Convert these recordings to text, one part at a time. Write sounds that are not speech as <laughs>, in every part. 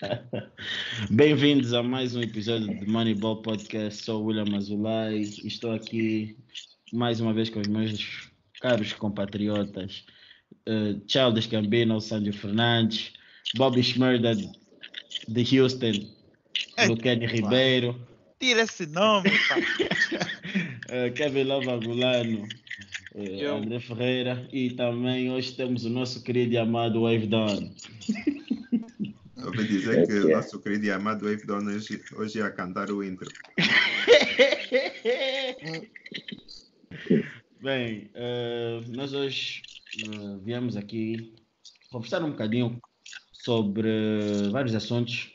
<laughs> Bem-vindos a mais um episódio de Moneyball Podcast. Sou o William Azulay e estou aqui mais uma vez com os meus caros compatriotas uh, Charles Gambino, Sandro Fernandes, Bobby Schmerda de Houston, Luquene Ribeiro. Tira esse nome, uh, <laughs> Kevin Lova Gulano, uh, André Ferreira e também hoje temos o nosso querido e amado Wave Dawn. Ouvi dizer que o nosso querido e amado Wave Dawn hoje, hoje ia cantar o intro. <laughs> Bem, uh, nós hoje uh, viemos aqui conversar um bocadinho sobre vários assuntos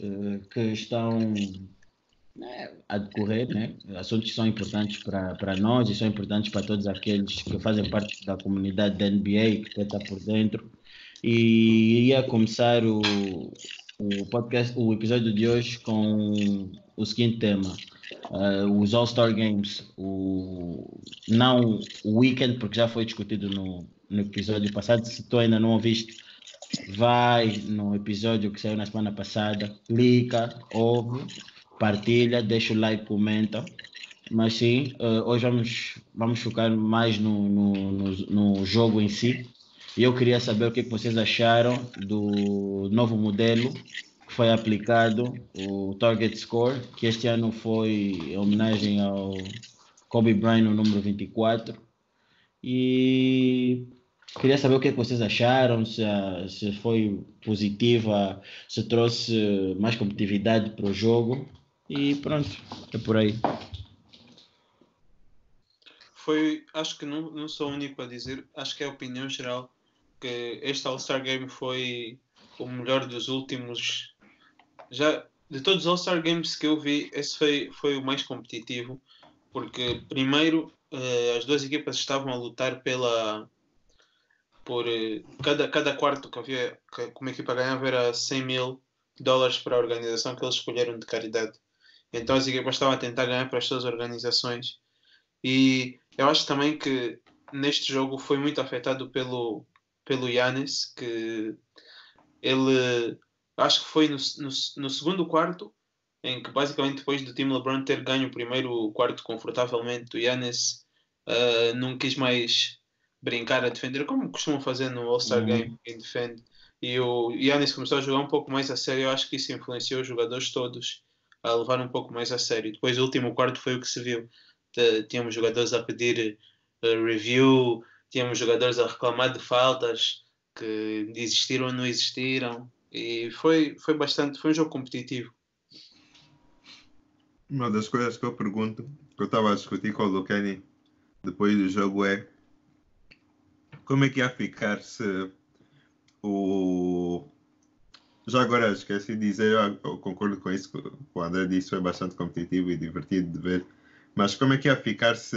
uh, que estão né, a decorrer, né? assuntos que são importantes para nós e são importantes para todos aqueles que fazem parte da comunidade da NBA, que está por dentro. E ia começar o, o podcast, o episódio de hoje com o seguinte tema: uh, os All-Star Games, o, não o weekend, porque já foi discutido no, no episódio passado. Se tu ainda não ouviste, vai no episódio que saiu na semana passada, clica, ouve, partilha, deixa o like, comenta. Mas sim, uh, hoje vamos, vamos focar mais no, no, no, no jogo em si. E eu queria saber o que vocês acharam do novo modelo que foi aplicado, o Target Score, que este ano foi em homenagem ao Kobe Bryant, o número 24. E queria saber o que vocês acharam, se, se foi positiva, se trouxe mais competitividade para o jogo. E pronto, é por aí. Foi, acho que não, não sou o único a dizer, acho que é a opinião geral que este All-Star Game foi o melhor dos últimos. Já de todos os All-Star Games que eu vi, esse foi, foi o mais competitivo, porque primeiro uh, as duas equipas estavam a lutar pela. por uh, cada, cada quarto que havia, que uma equipa ganhava era 100 mil dólares para a organização que eles escolheram de caridade. Então as equipas estavam a tentar ganhar para as suas organizações. E eu acho também que neste jogo foi muito afetado pelo, pelo Yannis, que ele acho que foi no, no, no, segundo quarto, em que basicamente depois do time LeBron ter ganho o primeiro quarto confortavelmente, o Yannis uh, não quis mais brincar a defender, como costumam fazer no All-Star uhum. Game, quem defende. E o Yannis começou a jogar um pouco mais a sério. Eu acho que isso influenciou os jogadores todos a levar um pouco mais a sério. Depois, o último quarto foi o que se viu. Tínhamos jogadores a pedir uh, review, tínhamos jogadores a reclamar de faltas que existiram ou não existiram e foi, foi bastante, foi um jogo competitivo. Uma das coisas que eu pergunto, que eu estava a discutir com o Lucani depois do jogo é como é que ia ficar se o já agora esqueci de dizer, eu, concordo com isso, que o André disse, foi bastante competitivo e divertido de ver. Mas como é que ia ficar se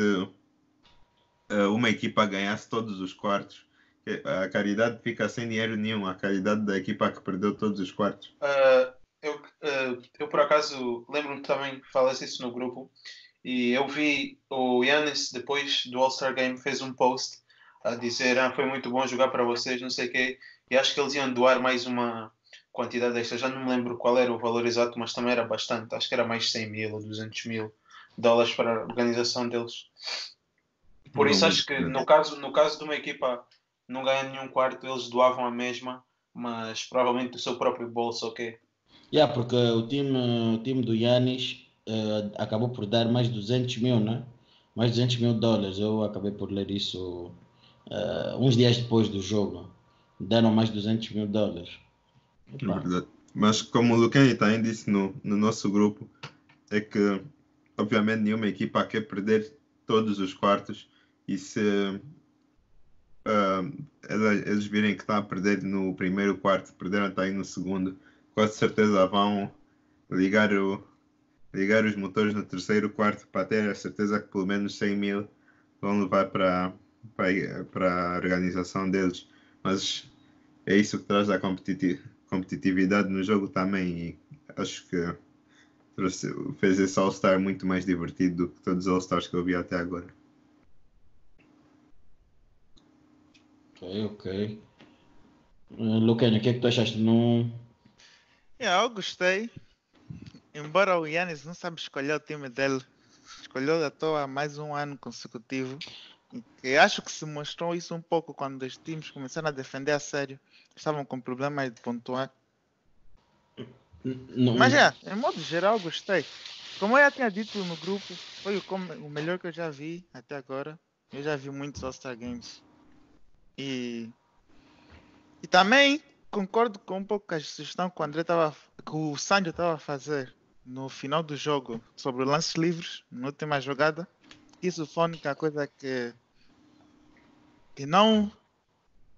uma equipa ganhasse todos os quartos, a caridade fica sem dinheiro nenhum, a caridade da equipa que perdeu todos os quartos. Uh, eu, uh, eu, por acaso, lembro-me também que falaste isso no grupo, e eu vi o Yannis, depois do All-Star Game, fez um post a dizer ah, foi muito bom jogar para vocês, não sei o quê, e acho que eles iam doar mais uma quantidade extra, já não me lembro qual era o valor exato, mas também era bastante, acho que era mais 100 mil ou 200 mil dólares para a organização deles. Por isso acho que no caso, no caso de uma equipa não ganhar nenhum quarto, eles doavam a mesma, mas provavelmente do seu próprio bolso, ok? Yeah, porque o time, o time do Yannis uh, acabou por dar mais 200 mil, né? Mais 200 mil dólares. Eu acabei por ler isso uh, uns dias depois do jogo. Deram mais 200 mil dólares. É. Mas como o Luqueni também disse no, no nosso grupo, é que obviamente nenhuma equipa quer perder todos os quartos e se uh, eles virem que estão a perder no primeiro quarto, perderam também no segundo, com certeza vão ligar, o, ligar os motores no terceiro quarto para ter a certeza que pelo menos 100 mil vão levar para, para, para a organização deles. Mas é isso que traz a competitividade no jogo também e acho que fez esse All-Star muito mais divertido do que todos os All-Stars que eu vi até agora. Ok, ok. Uh, o que é que tu achaste? Não... Yeah, eu gostei. Embora o Yannis não sabe escolher o time dele, escolheu à toa mais um ano consecutivo. E acho que se mostrou isso um pouco quando os times começaram a defender a sério. Estavam com problemas de pontuar. Não- Mas é, em modo geral, gostei. Como eu já tinha dito no grupo, foi o, o melhor que eu já vi até agora. Eu já vi muitos All-Star Games. E, e também concordo com um pouco a sugestão que o André tava, que o Sancho estava a fazer no final do jogo sobre lances livres, na última jogada. Isso foi a única coisa que, que não.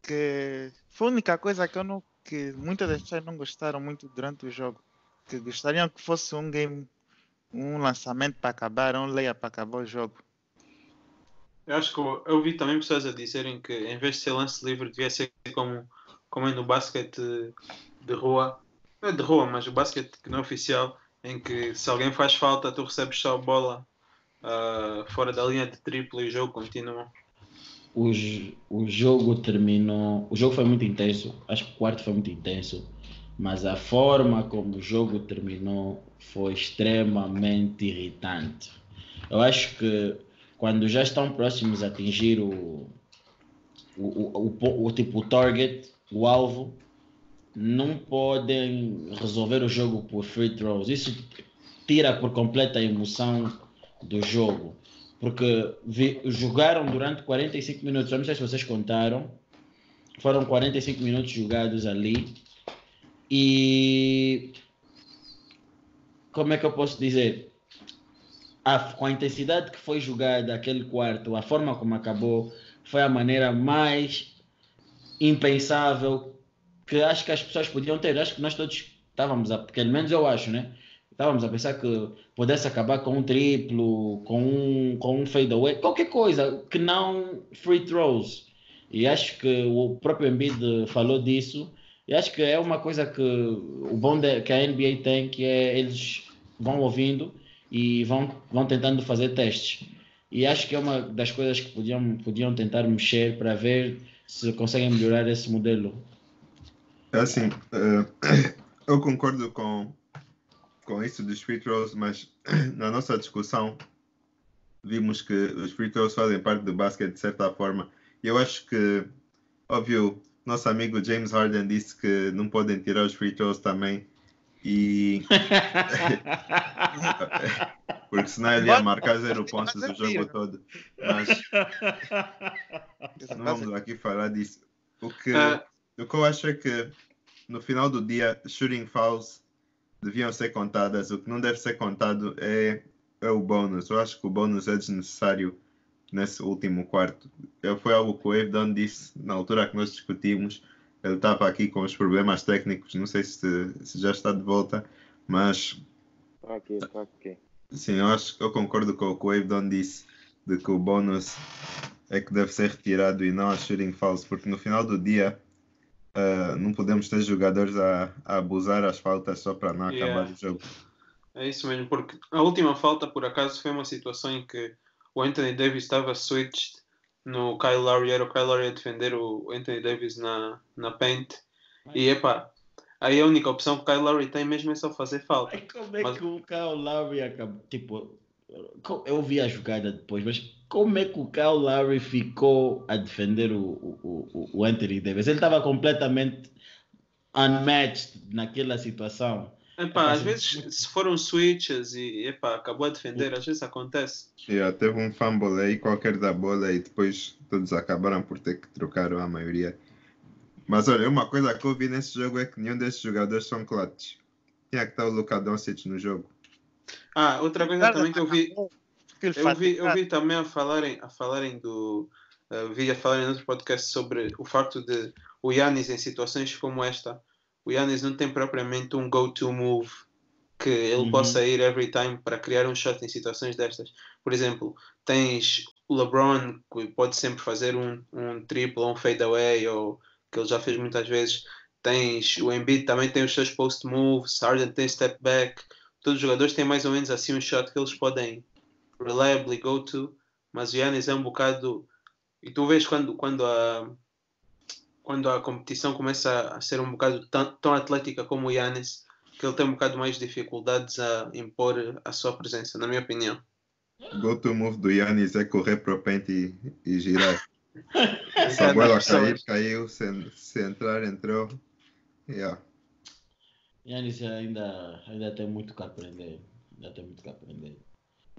que foi a única coisa que eu não. que muitas das pessoas não gostaram muito durante o jogo. Que gostariam que fosse um game, um lançamento para acabar, um layer para acabar o jogo. Eu acho que eu, eu vi também pessoas a dizerem que em vez de ser lance livre devia ser como, como é no basquete de rua. Não é de rua, mas o basquete que não é oficial, em que se alguém faz falta, tu recebes só a bola ah, fora da linha de triplo e o jogo continua. o, o jogo terminou. O jogo foi muito intenso. Acho que o quarto foi muito intenso. Mas a forma como o jogo terminou foi extremamente irritante. Eu acho que quando já estão próximos a atingir o, o, o, o, o tipo o target, o alvo, não podem resolver o jogo por free throws. Isso tira por completa a emoção do jogo porque vi- jogaram durante 45 minutos. Eu não sei se vocês contaram. Foram 45 minutos jogados ali. E como é que eu posso dizer? A, com a intensidade que foi jogada aquele quarto, a forma como acabou, foi a maneira mais impensável que acho que as pessoas podiam ter. Acho que nós todos estávamos a, pelo menos eu acho, né? Estávamos a pensar que pudesse acabar com um triplo, com um, com um fadeaway, qualquer coisa que não free throws. E acho que o próprio Embiid falou disso. E acho que é uma coisa que o bom de, que a NBA tem, que é eles vão ouvindo e vão, vão tentando fazer testes. E acho que é uma das coisas que podiam, podiam tentar mexer para ver se conseguem melhorar esse modelo. É assim, eh, <coughs> eu concordo com, com isso dos free throws, mas <coughs> na nossa discussão vimos que os free throws fazem parte do basquete de certa forma. E eu acho que, óbvio, nosso amigo James Harden disse que não podem tirar os free throws também. E <laughs> porque senão ele ia marcar zero pontos o jogo todo. Mas não vamos aqui falar disso. O que, Ah. o que eu acho é que no final do dia, shooting fouls deviam ser contadas. O que não deve ser contado é, é o bônus. Eu acho que o bônus é desnecessário nesse último quarto. Eu, foi algo que o Evdon disse na altura que nós discutimos. Ele estava aqui com os problemas técnicos, não sei se, se já está de volta, mas Tá aqui, tá aqui. Sim, eu acho que eu concordo com o que o Avdon disse de que o bônus é que deve ser retirado e não a shooting fouls, porque no final do dia ah, não podemos ter jogadores a, a abusar as faltas só para não Yeah. acabar o jogo. É isso mesmo, porque a última falta, por acaso, foi uma situação em que o Anthony Davis estava switched no Kyle Lowry, era o Kyle Lowry a defender o Anthony Davis na, na paint. E epá, aí a única opção que o Kyle Lowry tem mesmo é só fazer falta. Ai, como é Mas- que o Kyle Lowry acabou? Tipo, eu vi a jogada depois, mas como é que o Kyle Lowry ficou a defender o, o, o, o Anthony Davis? Ele estava completamente unmatched naquela situação. Epá, às vezes, se foram switches e epá, acabou a defender, às vezes acontece. Yeah, teve um fumble aí qualquer da bola e depois todos acabaram por ter que trocar a maioria. Mas olha, uma coisa que eu vi nesse jogo é que nenhum desses jogadores são clutch. Tinha que estar o Luka Doncic no jogo. Ah, outra coisa também que eu vi, Eu vi, eu vi também a falarem, a falarem do. eh, vi a falarem em outro podcast sobre o facto de o Yannis em situações como esta, o Yannis não tem propriamente um go-to move que ele Uhum. possa ir every time para criar um shot em situações destas. Por exemplo, tens o LeBron que pode sempre fazer um, um triple ou um fadeaway, ou que ele já fez muitas vezes. Tens o Embiid também tem os seus post moves, Harden tem step back. Todos os jogadores têm mais ou menos assim um shot que eles podem reliably go to, mas o Yannis é um bocado. E tu vês quando, quando, a, quando a competição começa a ser um bocado tão, tão atlética como o Yannis, que ele tem um bocado mais dificuldades a impor a sua presença, na minha opinião. Go to move do Yannis é correr para o pente e, e girar. <laughs> Se a bola cair, caiu. Se, se entrar, entrou. Yeah. Yannis ainda, ainda tem muito que aprender. Ainda tem muito que aprender.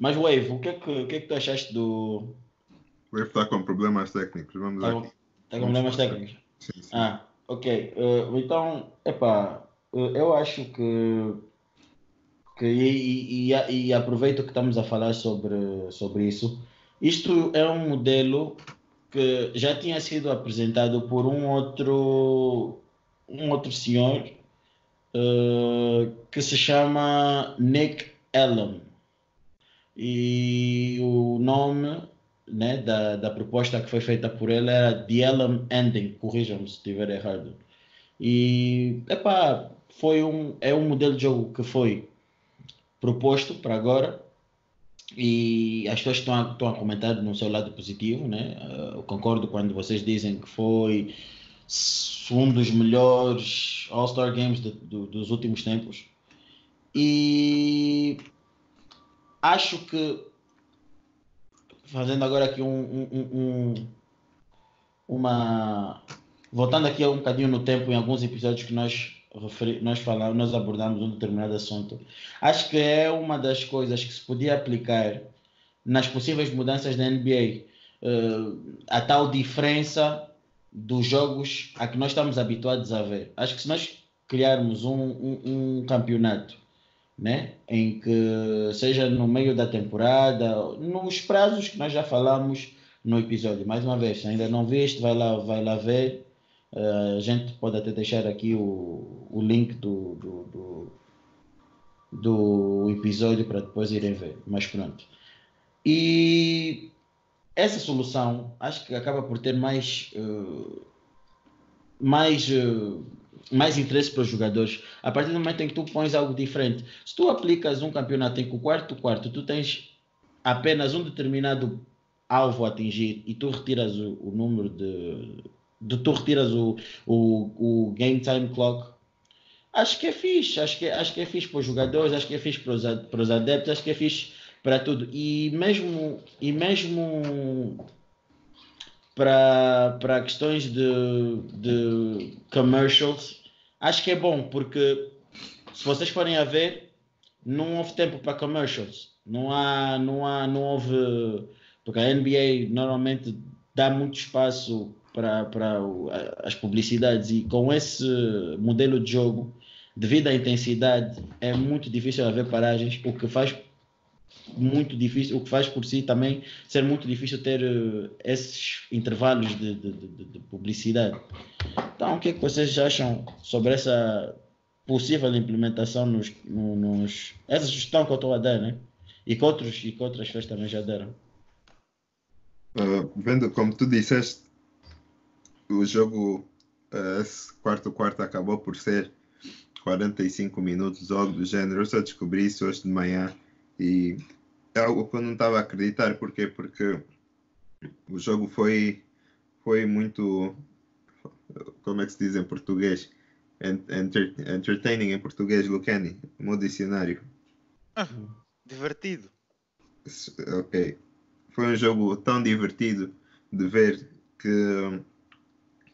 Mas Wave, o que é que, o que, é que tu achaste do. O Wave está com problemas técnicos. Vamos Está lá. tá com problemas técnicos? Sim. Ah, ok. Uh, então, epá, uh, eu acho que, que e, e, e aproveito que estamos a falar sobre, sobre isso. Isto é um modelo que já tinha sido apresentado por um outro um outro senhor uh, que se chama Nick Allen e o nome né, da, da proposta que foi feita por ele era The Allen Ending, corrijam-me se estiver errado. E epá, foi um, é um modelo de jogo que foi proposto para agora e as pessoas estão a, estão a comentar no seu lado positivo, né? Uh, eu concordo quando vocês dizem que foi um dos melhores All-Star Games de, do, dos últimos tempos. E acho que fazendo agora aqui um, um, um, uma voltando aqui um bocadinho no tempo em alguns episódios que nós referi, nós falamos, nós abordamos um determinado assunto. Acho que é uma das coisas que se podia aplicar nas possíveis mudanças da NBA, uh, a tal diferença dos jogos a que nós estamos habituados a ver. Acho que se nós criarmos um, um, um campeonato né? em que seja no meio da temporada, nos prazos que nós já falamos no episódio. Mais uma vez, se ainda não viste, vai lá, vai lá ver. Uh, a gente pode até deixar aqui o, o link do, do, do, do episódio para depois irem ver. Mas pronto. E essa solução acho que acaba por ter mais, uh, mais uh, mais interesse para os jogadores. A partir do momento em que tu pões algo diferente, se tu aplicas um campeonato em que o quarto quarto tu tens apenas um determinado alvo a atingir e tu retiras o, o número de, de, tu retiras o, o, o game time clock, acho que é fixe, acho que, acho que é fixe para os jogadores, acho que é fixe para os, para os adeptos, acho que é fixe para tudo. E mesmo, e mesmo para, para questões de, de commercials, acho que é bom, porque se vocês forem a ver, não houve tempo para commercials. Não há, não há, não houve. Porque a NBA normalmente dá muito espaço para, para as publicidades e com esse modelo de jogo, devido à intensidade, é muito difícil haver paragens, o que faz muito difícil, o que faz por si também ser muito difícil ter uh, esses intervalos de, de, de, de, publicidade. Então, o que, é que vocês acham sobre essa possível implementação nos, no, nos essa sugestão que eu estou a dar, né? E que outros e que outras festas também já deram. Uh, vendo como tu disseste, o jogo uh, esse quarto quarto acabou por ser 45 minutos, algo do gênero. Eu só descobri isso hoje de manhã e é algo que eu não estava a acreditar. Porquê? Porque o jogo foi, foi muito. Como é que se diz em português? Enter, entertaining em português, Lucani, o meu dicionário. Ah, divertido. Ok. Foi um jogo tão divertido de ver que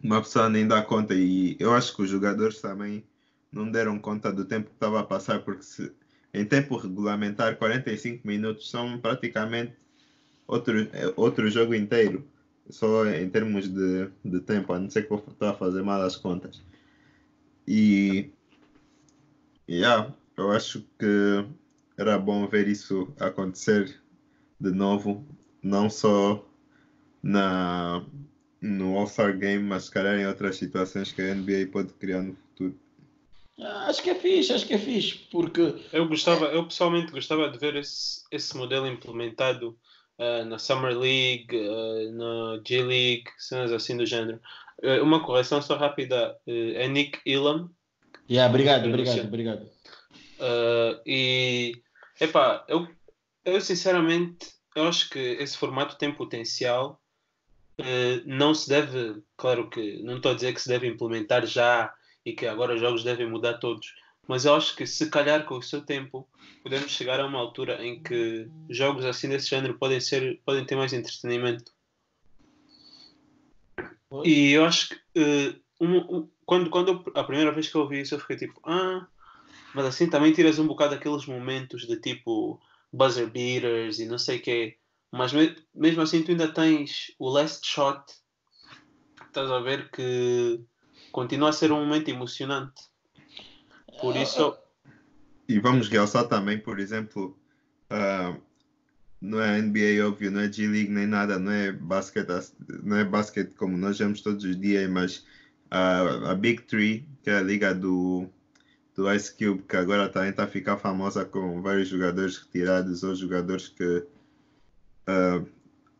uma pessoa nem dá conta e eu acho que os jogadores também não deram conta do tempo que estava a passar porque se, em tempo regulamentar 45 minutos são praticamente outro, outro jogo inteiro só em termos de, de tempo, a não ser que eu estou a fazer mal as contas e yeah, eu acho que era bom ver isso acontecer de novo não só na no All-Star Game, mas se calhar em outras situações que a NBA pode criar no futuro. Acho que é fixe, acho que é fixe, porque eu gostava, eu pessoalmente gostava de ver esse, esse modelo implementado uh, na Summer League, uh, na G League, cenas assim do género. Uh, uma correção só rápida, é Nick Elam. Yeah, obrigado, obrigado, obrigado. e epá, eu, eu sinceramente eu acho que esse formato tem potencial não se deve, claro que não estou a dizer que se deve implementar já e que agora os jogos devem mudar todos, mas eu acho que se calhar com o seu tempo podemos chegar a uma altura em que jogos assim desse género podem ser podem ter mais entretenimento. E eu acho que uh, um, um, quando, quando eu, a primeira vez que eu ouvi isso eu fiquei tipo, ah, mas assim também tiras um bocado aqueles momentos de tipo buzzer beaters e não sei o quê. Mas me, mesmo assim tu ainda tens o last shot. Estás a ver que continua a ser um momento emocionante. Por isso. E vamos realçar também, por exemplo, uh, não é NBA óbvio, não é G-League nem nada, não é basquete, não é basquete como nós vemos todos os dias, mas uh, a Big Three, que é a liga do, do Ice Cube, que agora também está a ficar famosa com vários jogadores retirados ou jogadores que uh,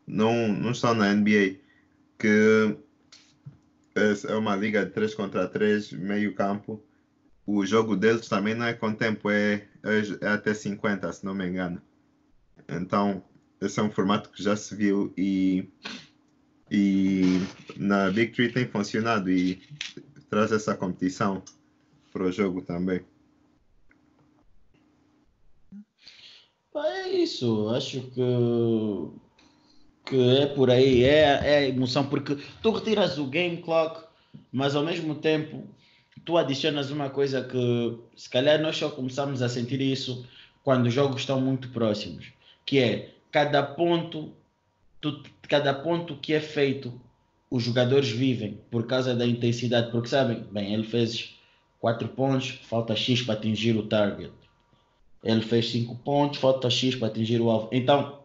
não, não estão na NBA, que é uma liga de 3 contra 3, meio campo, o jogo deles também não é com tempo, é, é, é, até 50, se não me engano. Então, esse é um formato que já se viu e, e na Big Tree tem funcionado e traz essa competição para o jogo também. É isso, acho que, que é por aí, é, é emoção, porque tu retiras o game clock, mas ao mesmo tempo tu adicionas uma coisa que se calhar nós só começamos a sentir isso quando os jogos estão muito próximos, que é cada ponto, tu, cada ponto que é feito, os jogadores vivem por causa da intensidade, porque sabem, bem, ele fez 4 pontos, falta X para atingir o target. Ele fez 5 pontos, falta X para atingir o alvo. Então,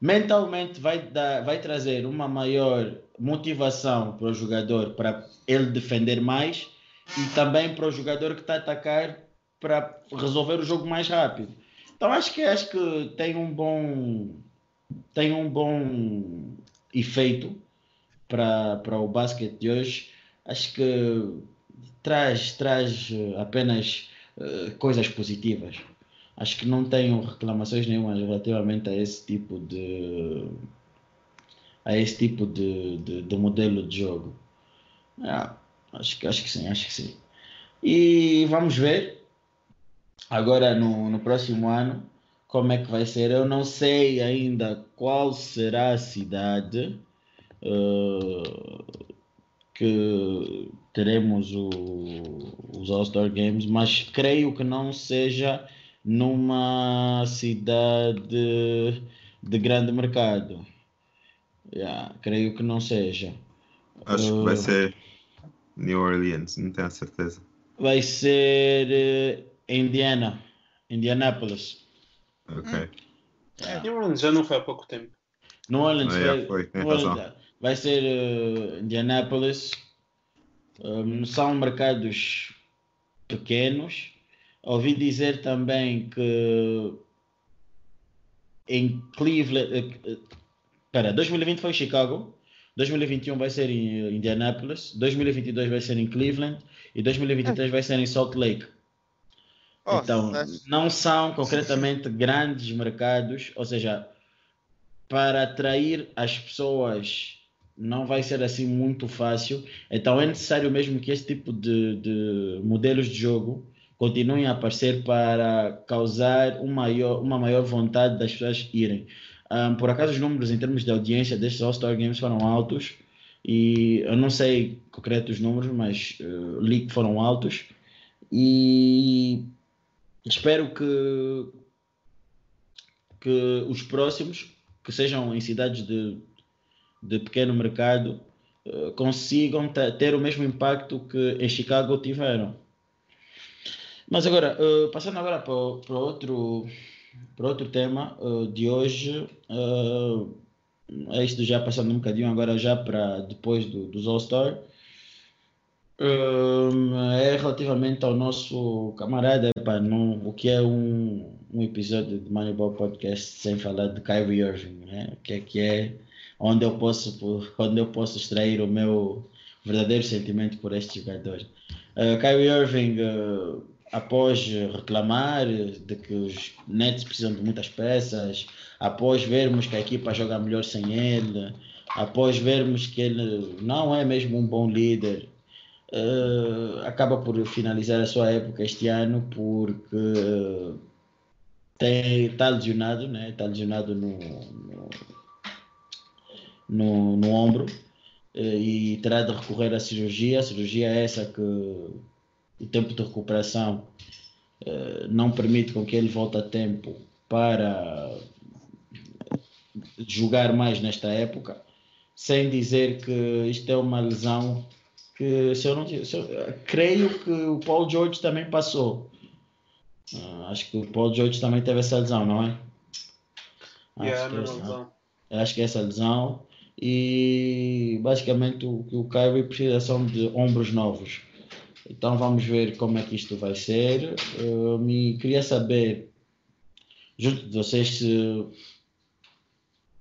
mentalmente vai, dar, vai trazer uma maior motivação para o jogador para ele defender mais e também para o jogador que está a atacar para resolver o jogo mais rápido. Então acho que acho que tem um bom tem um bom efeito para, para o basquete de hoje. Acho que traz traz apenas uh, coisas positivas. Acho que não tenho reclamações nenhuma relativamente a esse tipo de a esse tipo de, de, de modelo de jogo. Yeah. Acho que, acho que sim, acho que sim. E vamos ver agora no, no próximo ano como é que vai ser. Eu não sei ainda qual será a cidade uh, que teremos o, os All-Star Games, mas creio que não seja numa cidade de grande mercado. Yeah, creio que não seja. Acho uh, que vai uh, ser New Orleans, não tenho a certeza. Vai ser uh, Indiana, Indianapolis. Ok. É. New Orleans já não foi há pouco tempo. New Orleans ah, vai, foi, New Orleans, vai ser uh, Indianapolis. Um, são mercados pequenos. Ouvi dizer também que em Cleveland. Espera, uh, 2020 foi Chicago. 2021 vai ser em Indianapolis, 2022 vai ser em Cleveland e 2023 vai ser em Salt Lake. Oh, então, não são concretamente grandes mercados, ou seja, para atrair as pessoas não vai ser assim muito fácil. Então é necessário mesmo que esse tipo de, de modelos de jogo continuem a aparecer para causar um maior, uma maior vontade das pessoas irem. Um, por acaso os números em termos de audiência destes All-Star Games foram altos e eu não sei concretos números, mas uh, li que foram altos e espero que, que os próximos, que sejam em cidades de, de pequeno mercado, uh, consigam ter o mesmo impacto que em Chicago tiveram. Mas agora, uh, passando agora para, para outro para outro tema uh, de hoje, uh, é isto já passando um bocadinho agora já para depois do, dos All-Star, é relativamente ao nosso camarada, epa, não, o que é um, um episódio de Moneyball Podcast sem falar de Kyrie Irving, né? que é que é onde eu posso onde eu posso extrair o meu verdadeiro sentimento por este jogador. Uh, Kyrie Irving após reclamar de que os Nets precisam de muitas peças, após vermos que a equipa joga melhor sem ele, após vermos que ele não é mesmo um bom líder, uh, acaba por finalizar a sua época este ano porque está lesionado, né? Está lesionado no, no, no, no ombro uh, e terá de recorrer à cirurgia. A cirurgia é essa que o tempo de recuperação uh, não permite com que ele volte a tempo para jogar mais nesta época, sem dizer que isto é uma lesão que se eu não se eu, creio que o Paul George também passou. Uh, acho que o Paul George também teve essa lesão, não é? Yeah, acho, que é essa, lesão. acho que é essa lesão. E basicamente o que o Kyrie precisa são de ombros novos. Então vamos ver como é que isto vai ser. Uh, me queria saber, junto de vocês, se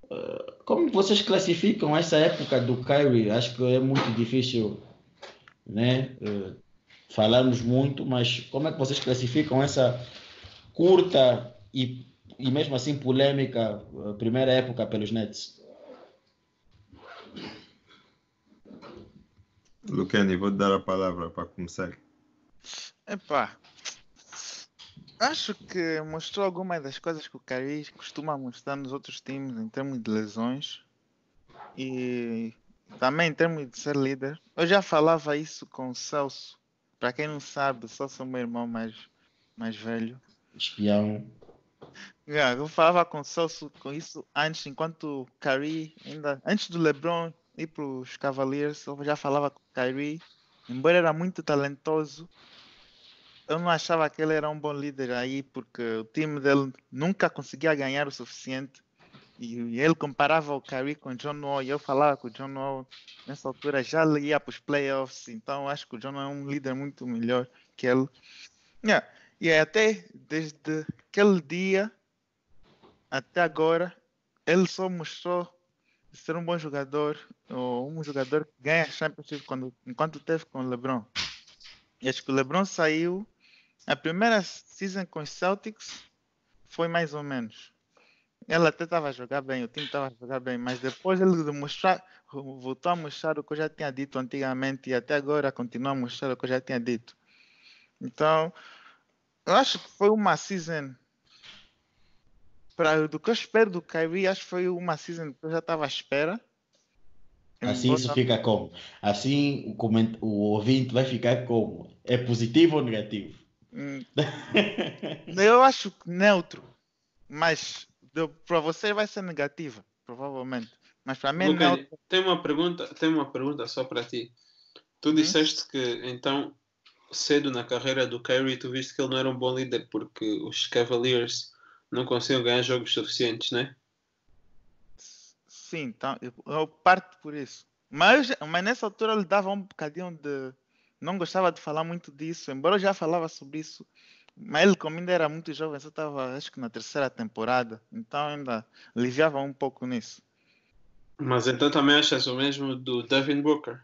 Uh, como vocês classificam essa época do Kyrie? Acho que é muito difícil né? Uh, falarmos muito, mas como é que vocês classificam essa curta e, e mesmo assim polêmica primeira época pelos Nets? Lucani, vou te dar a palavra para começar. Epá, acho que mostrou algumas das coisas que o Kyrie costuma mostrar nos outros times em termos de lesões. E também em termos de ser líder, eu já falava isso com o Celso. Para quem não sabe, o Celso é o meu irmão mais, mais velho. Espião. Yeah, eu falava com o Celso com isso antes, enquanto o Kyrie, ainda antes do LeBron ir para os Cavaliers, eu já falava com o Kyrie. Embora era muito talentoso, eu não achava que ele era um bom líder aí, porque o time dele nunca conseguia ganhar o suficiente e ele comparava o Kyrie com o John Wall e eu falava que o John Wall nessa altura já ia para os playoffs, então acho que o John Wall é um líder muito melhor que ele. Yeah. E até desde aquele dia até agora, ele só mostrou ser um bom jogador, ou um jogador que ganha Championship quando, enquanto teve com o LeBron. E acho que o LeBron saiu, a primeira season com os Celtics foi mais ou menos. Ele até estava a jogar bem, o time estava a jogar bem, mas depois ele voltou a mostrar o que eu já tinha dito antigamente e até agora continua a mostrar o que eu já tinha dito. Então, eu acho que foi uma season. Para, do que eu espero do Kyrie, acho que foi uma season que eu já estava à espera. Assim isso fica como? Assim o, coment... o ouvinte vai ficar como? É positivo ou negativo? Hum. <laughs> eu acho neutro, mas para você vai ser negativa, provavelmente. Mas para mim okay. não. Tem uma pergunta, tem uma pergunta só para ti. Tu disseste que então cedo na carreira do Kyrie tu viste que ele não era um bom líder porque os Cavaliers não conseguiam ganhar jogos suficientes, né? Sim, então eu, parto por isso. Mas, mas nessa altura ele dava um bocadinho de. Não gostava de falar muito disso, embora eu já falava sobre isso mas ele, como ainda era muito jovem, só estava, acho que na terceira temporada, então ainda aliviava um pouco nisso. Mas então também achas o mesmo do Devin Booker?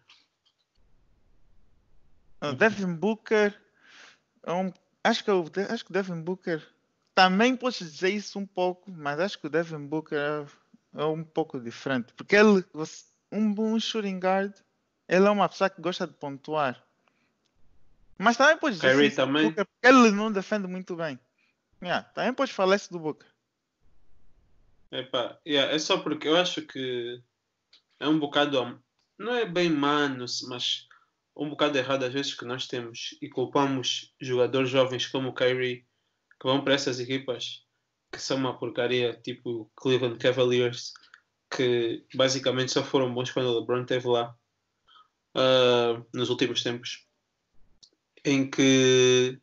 O Devin Booker, é um, acho, que o, acho que o Devin Booker também podes dizer isso um pouco, mas acho que o Devin Booker é, é um pouco diferente, porque ele, um bom shooting guard, ele é uma pessoa que gosta de pontuar. Mas também pode dizer Kyrie isso também. Booker, porque ele não defende muito bem. Yeah, também pode falar isso do Booker. Epá, yeah, é só porque eu acho que é um bocado, não é bem manos, mas um bocado errado às vezes que nós temos e culpamos jogadores jovens como o Kyrie que vão para essas equipas que são uma porcaria, tipo Cleveland Cavaliers, que basicamente só foram bons quando o LeBron esteve lá uh, nos últimos tempos em que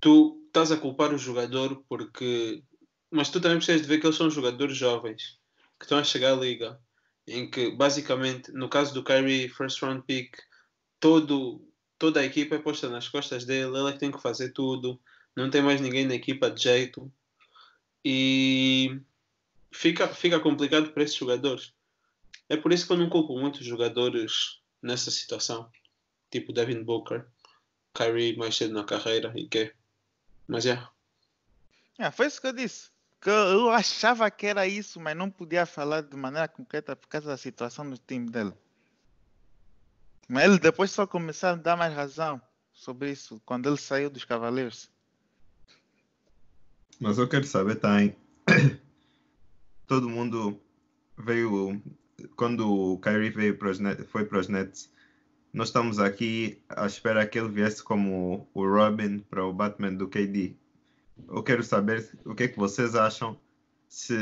tu estás a culpar o jogador porque. Mas tu também precisas de ver que eles são jogadores jovens que estão a chegar à liga. Em que, basicamente, no caso do Kyrie, first round pick, todo, toda a equipa é posta nas costas dele, ele é que tem que fazer tudo, não tem mais ninguém na equipa de jeito. E fica, fica complicado para esses jogadores. É por isso que eu não culpo muitos jogadores nessa situação, tipo Devin Booker. Kyrie mais cedo na carreira e que mas é. É, foi isso que eu disse. Que eu achava que era isso, mas não podia falar de maneira concreta por causa da situação do time dele. Mas ele depois só começou a dar mais razão sobre isso quando ele saiu dos Cavaleiros. Mas eu quero saber também. <coughs> Todo mundo veio. Quando o Kyrie veio para os Net- foi para os Nets, nós estamos aqui à espera que ele viesse como o Robin para o Batman do KD. Eu quero saber o que é que vocês acham se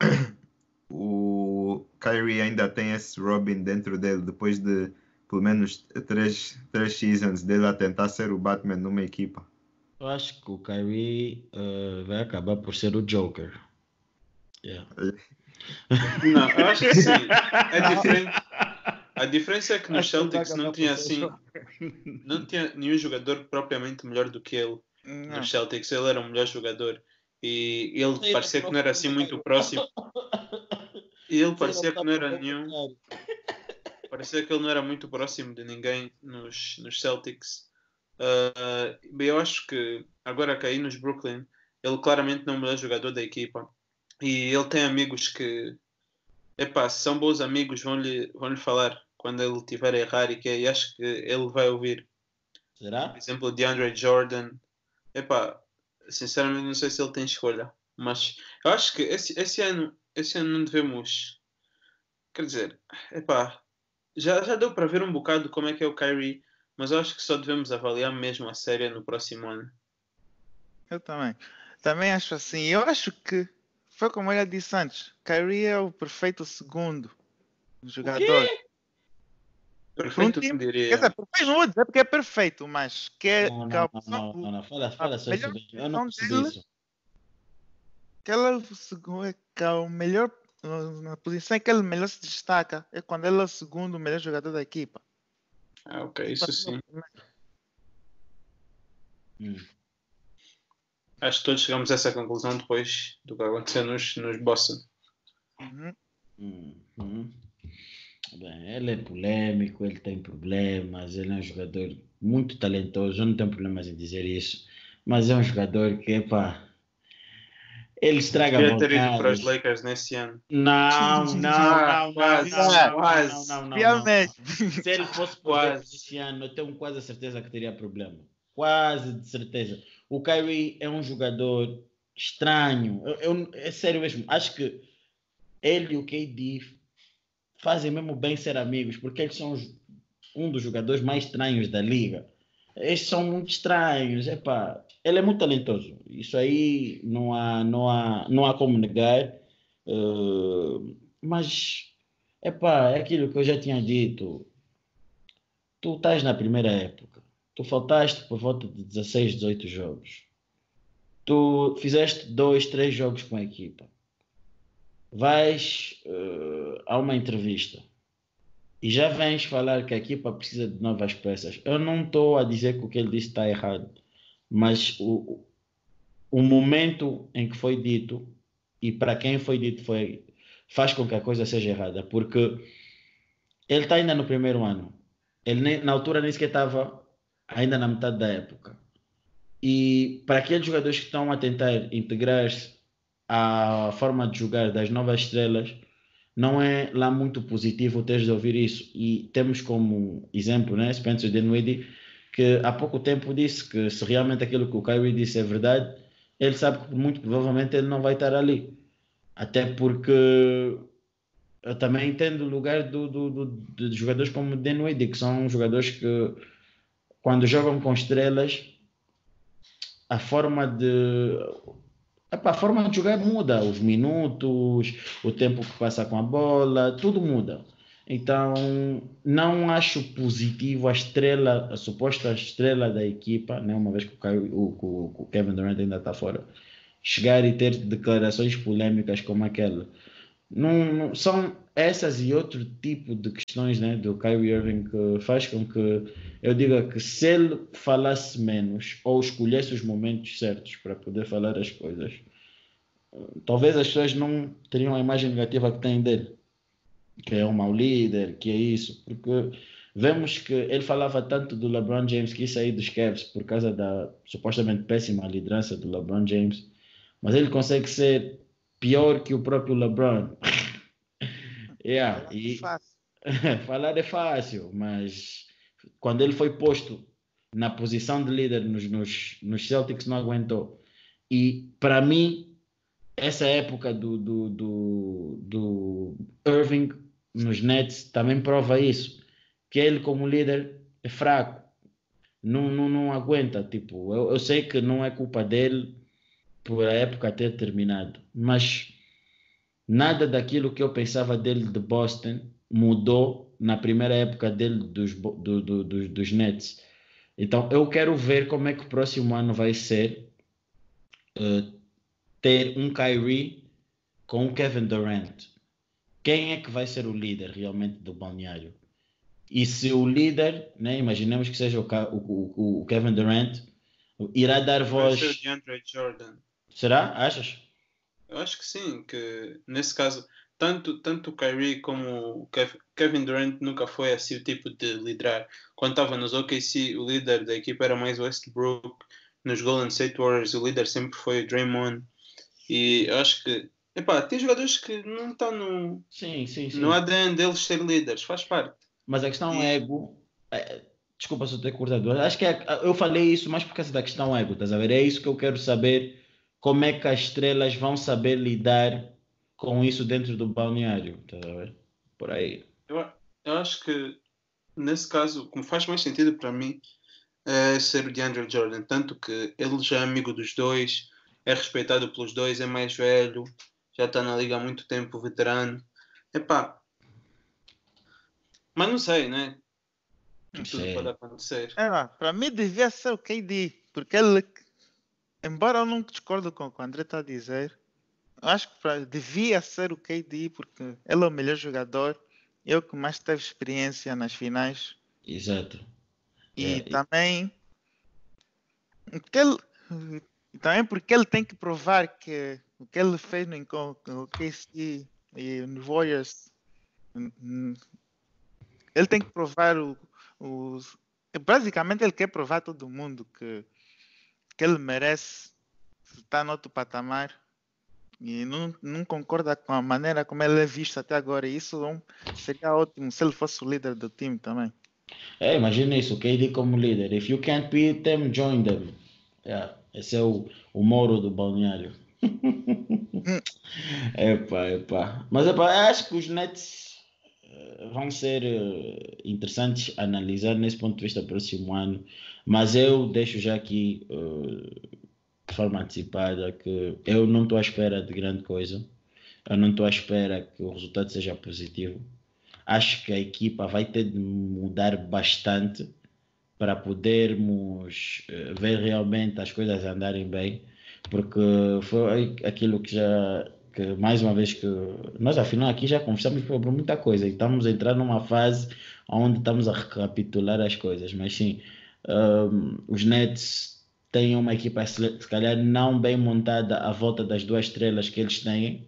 <coughs> o Kyrie ainda tem esse Robin dentro dele depois de pelo menos três, três seasons dele a tentar ser o Batman numa equipa. Eu acho que o Kyrie eh, vai acabar por ser o Joker. Yeah. Não, eu acho que sim. É <laughs> diferente. A diferença é que no Acho que ele vai Celtics não tinha assim. Não tinha nenhum jogador propriamente melhor do que ele. Não. No Celtics, ele era o melhor jogador. E ele parecia que não era assim muito próximo. E ele parecia que não era nenhum. Parecia que ele não era muito próximo de ninguém nos, nos Celtics. Bem, eu acho que agora cair nos Brooklyn, ele claramente não é o melhor jogador da equipa. E ele tem amigos que, epá, se são bons amigos, vão-lhe vão -lhe falar quando ele estiver a errar e, que, e acho que ele vai ouvir. Será? Por exemplo, de Andre Jordan. Epá, sinceramente não sei se ele tem escolha. Mas eu acho que esse, esse ano, esse ano não devemos. Quer dizer, epá, já, já deu para ver um bocado como é que é o Kyrie, mas eu acho que só devemos avaliar mesmo a série no próximo ano. Eu também. Também acho assim. Eu acho que foi como eu já disse antes. Kyrie é o perfeito segundo jogador. Perfeito, time- eu diria. Quer dizer, perfeito, não vou dizer porque é perfeito, mas que é Não, que a não, opção- não, não, não, Fala, fala só isso. Eu não posição percebi dele- isso. que ele é o segundo, que é o melhor na posição em que ele melhor se destaca é quando ele é o segundo melhor jogador da equipa. Ah, ok, isso sim. Hum. Acho que todos chegamos a essa conclusão depois do que aconteceu nos, nos Boston. Uhum. Hum, hum. Bem, ele é polêmico, ele tem problemas, ele é um jogador muito talentoso, eu não tenho problemas em dizer isso, mas é um jogador que, epá, ele estraga Devia ter ido para os. Lakers nesse ano. Não, não, não, não, Quase, não, não, quase. não, não, não, não. Realmente. Se ele fosse Quase. este ano, eu tenho quase a certeza que teria problema. Quase de certeza. O Kyrie é um jogador estranho. Eu, eu- é sério mesmo. Acho que ele e o KD fazem mesmo bem ser amigos, porque eles são um dos jogadores mais estranhos da liga. São muito estranhos. Epá, ele é muito talentoso. Isso aí não há, não há, não há como negar. Eh, mas Epá, é aquilo que eu já tinha dito. Tu estás na primeira época. Tu faltaste por volta de 16, 18 jogos. Tu fizeste dois, três jogos com a equipa. Vais eh, a uma entrevista e já vens falar que a equipa precisa de novas peças. Eu não estou a dizer que o que ele disse está errado, mas o, o momento em que foi dito e para quem foi dito foi faz com que a coisa seja errada, porque ele está ainda no primeiro ano. Ele nem- na altura nem sequer estava ainda na metade da época. E para aqueles jogadores que estão a tentar integrar-se à forma de jogar das novas estrelas, não é lá muito positivo teres de ouvir isso. E temos como exemplo, né, Spencer Dinwiddie, que há pouco tempo disse que se realmente aquilo que o Kyrie disse é verdade, ele sabe que muito provavelmente ele não vai estar ali. Até porque eu também entendo o lugar do, do, do- de jogadores como Dinwiddie, que são jogadores que quando jogam com estrelas, a forma de epá, a forma de jogar muda, os minutos, o tempo que passa com a bola, tudo muda. Então, não acho positivo a estrela, a suposta estrela da equipa, né, uma vez que o Kevin Durant ainda está fora, chegar e ter declarações polêmicas como aquela. São essas e outro tipo de questões né, do Kyrie Irving que faz com que eu diga que se ele falasse menos ou escolhesse os momentos certos para poder falar as coisas, talvez as pessoas não teriam a imagem negativa que têm dele, que é um mau líder, que é isso, porque vemos que ele falava tanto do LeBron James que ia sair dos Cavs por causa da supostamente péssima liderança do LeBron James, mas ele consegue ser pior que o próprio LeBron. <laughs> yeah, e, Fácil. <laughs> falar é fácil, mas quando ele foi posto na posição de líder nos, nos, nos Celtics não aguentou. E para mim, essa época do, do, do, do Irving nos Nets também prova isso. Que ele, como líder, é fraco. Não, não, não aguenta. Tipo, eu, eu sei que não é culpa dele por a época ter terminado. Mas nada daquilo que eu pensava dele de Boston mudou na primeira época dele dos, do, do, do, dos Nets. Então eu quero ver como é que o próximo ano vai ser uh, ter um Kyrie com o Kevin Durant. Quem é que vai ser o líder realmente do balneário? E se o líder, né, imaginemos que seja o, o, o Kevin Durant, irá dar voz. Vai ser o DeAndre Jordan. Será? Achas? Eu acho que sim, que nesse caso, tanto, tanto o Kyrie como o Kevin Durant nunca foi assim o tipo de liderar. Quando estava nos OKC, o líder da equipa era mais Westbrook. Nos Golden State Warriors, o líder sempre foi o Draymond. E eu acho que, epá, tem jogadores que não estão no, sim, sim, sim. no ADN deles ser líderes, faz parte. Mas a questão e... ego, é, desculpa se eu ter cortado, acho que é, eu falei isso mais por causa da questão ego, estás a ver? É isso que eu quero saber como é que as estrelas vão saber lidar com isso dentro do balneário, tá Por aí. Eu, eu acho que nesse caso, como faz mais sentido para mim, é ser o DeAndre Jordan, tanto que ele já é amigo dos dois, é respeitado pelos dois, é mais velho, já está na liga há muito tempo, veterano. Epá, mas não sei, né? Tudo sei. pode acontecer. É, para mim devia ser o KD, porque ele embora eu não discordo com o que o André está a dizer, acho que pra, devia ser o KD, porque ele é o melhor jogador, é o que mais teve experiência nas finais. Exato. E é, também, porque ele, também porque ele tem que provar que o que ele fez no, no KC e no Warriors, ele tem que provar o, o, basicamente ele quer provar a todo mundo que que ele merece estar outro patamar e não, não concorda com a maneira como ele é visto até agora. E isso seria ótimo se ele fosse o líder do time também. É, imagina isso, KD como líder. If you can't beat them, join them. Yeah, esse é o, o moro do balneário. epá, <laughs> epá. Mas epá, acho que os Nets eh, vão ser uh, interessantes analisar nesse ponto de vista próximo ano. Mas eu deixo já aqui uh, de forma antecipada que eu não estou à espera de grande coisa. Eu não estou à espera que o resultado seja positivo. Acho que a equipa vai ter de mudar bastante para podermos ver realmente as coisas andarem bem, porque foi aquilo que já que mais uma vez que nós afinal aqui já conversamos sobre muita coisa e estamos a entrar numa fase onde estamos a recapitular as coisas, mas sim, um, os Nets têm uma equipa se calhar não bem montada à volta das duas estrelas que eles têm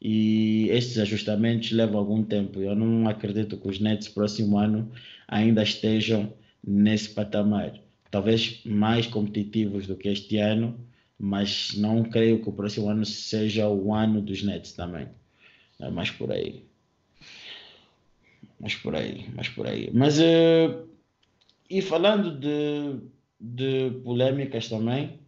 e estes ajustamentos levam algum tempo. Eu não acredito que os Nets próximo ano ainda estejam nesse patamar. Talvez mais competitivos do que este ano, mas não creio que o próximo ano seja o ano dos Nets também. É mais por aí. Mais por aí, mais por aí. Mas uh, e falando de, de polêmicas também,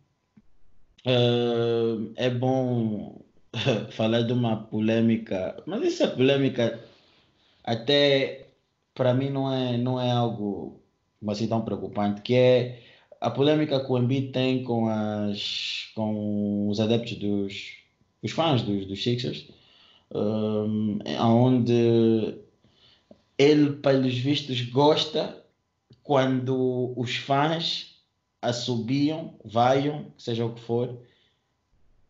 uh, é bom <laughs> falar de uma polêmica, mas essa polêmica até para mim não é, não é algo assim tão preocupante, que é a polêmica que o Embiid tem com, as, com os adeptos dos os fãs dos, dos Sixers, um, onde ele, pelos vistos, gosta quando os fãs assobiam, vaiam, seja o que for,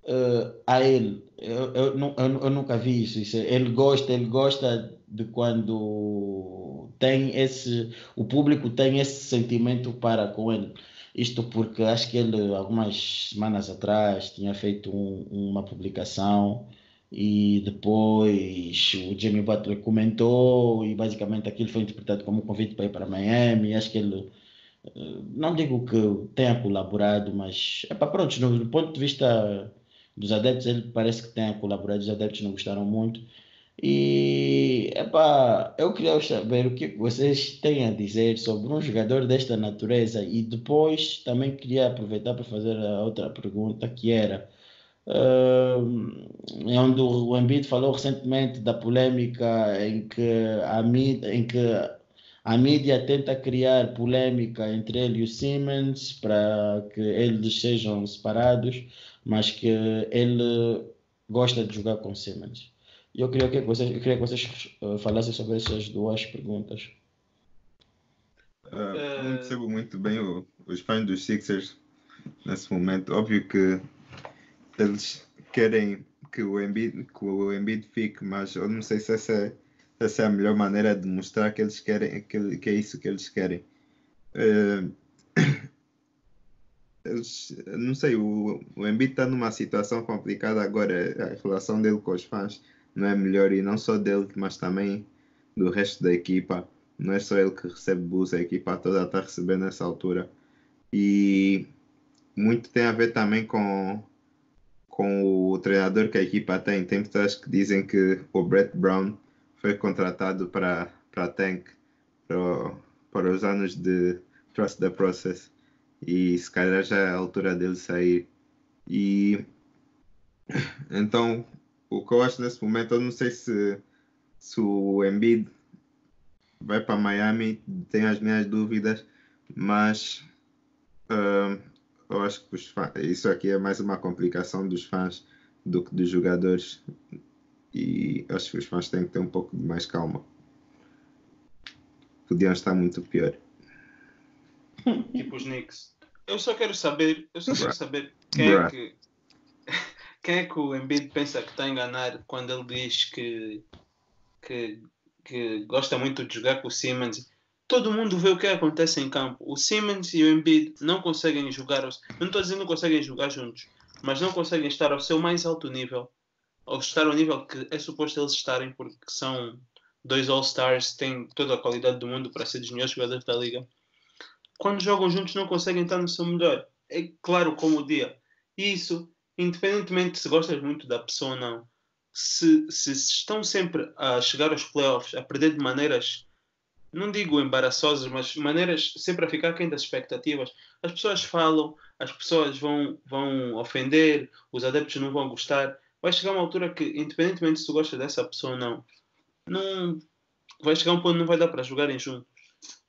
uh, a ele. Eu, eu, eu, eu, nunca vi isso, isso. Ele gosta, ele gosta de quando tem esse, o público tem esse sentimento para com ele. Isto porque acho que ele, algumas semanas atrás, tinha feito um, uma publicação e depois o Jimmy Butler comentou e basicamente aquilo foi interpretado como um convite para ir para Miami. Acho que ele, eh, não digo que tenha colaborado, mas é para pronto, do ponto de vista dos adeptos, ele parece que tenha colaborado, os adeptos não gostaram muito. E epá, eu queria saber o que vocês têm a dizer sobre um jogador desta natureza e depois também queria aproveitar para fazer a outra pergunta que era uh, onde o Embiid falou recentemente da polêmica em que a mídia, em que a mídia tenta criar polêmica entre ele e o Simmons para que eles sejam separados, mas que ele gosta de jogar com o Simmons. E eu queria que vocês, eu queria que vocês uh, falassem sobre essas duas perguntas. Uh, não percebo muito bem o, os fãs dos Sixers nesse momento. Óbvio que eles querem que o Embiid, que o Embiid fique, mas eu não sei se essa, é, essa é a melhor maneira de mostrar que eles querem, que, que é isso que eles querem. Uh, <coughs> eles, não sei, o, o Embiid está numa situação complicada agora, a relação dele com os fãs não é melhor e não só dele, mas também do resto da equipa. Não é só ele que recebe bus, a equipa toda está recebendo nessa altura. E muito tem a ver também com, com o treinador que a equipa tem. Tem pessoas que dizem que o Brett Brown foi contratado para, para Tank, para, para os anos de Trust the Process. E se calhar já é a altura dele sair. E então o que eu acho nesse momento, eu não sei se, se o Embiid vai para Miami, tenho as minhas dúvidas, mas uh, eu acho que fãs, isso aqui é mais uma complicação dos fãs do que dos jogadores e acho que os fãs têm que ter um pouco de mais calma. Podiam estar muito pior. Tipo os Knicks. Eu só quero saber, eu só quero saber quem é que quem é que o Embiid pensa que está a enganar quando ele diz que, que, que gosta muito de jogar com o Simmons? Todo mundo vê o que acontece em campo. O Simmons e o Embiid não conseguem jogar, não estou dizendo que conseguem jogar juntos, mas não conseguem estar ao seu mais alto nível, ou estar ao nível que é suposto eles estarem, porque são dois All-Stars, têm toda a qualidade do mundo para ser dos melhores jogadores da liga. Quando jogam juntos não conseguem estar no seu melhor. É claro como o dia. Isso independentemente se gostas muito da pessoa ou não, se, se estão sempre a chegar aos playoffs, a perder de maneiras, não digo embaraçosas, mas maneiras sempre a ficar quem das expectativas, as pessoas falam, as pessoas vão, vão ofender, os adeptos não vão gostar. Vai chegar uma altura que, independentemente se tu gostas dessa pessoa ou não, não vai chegar um ponto que não vai dar para jogarem juntos.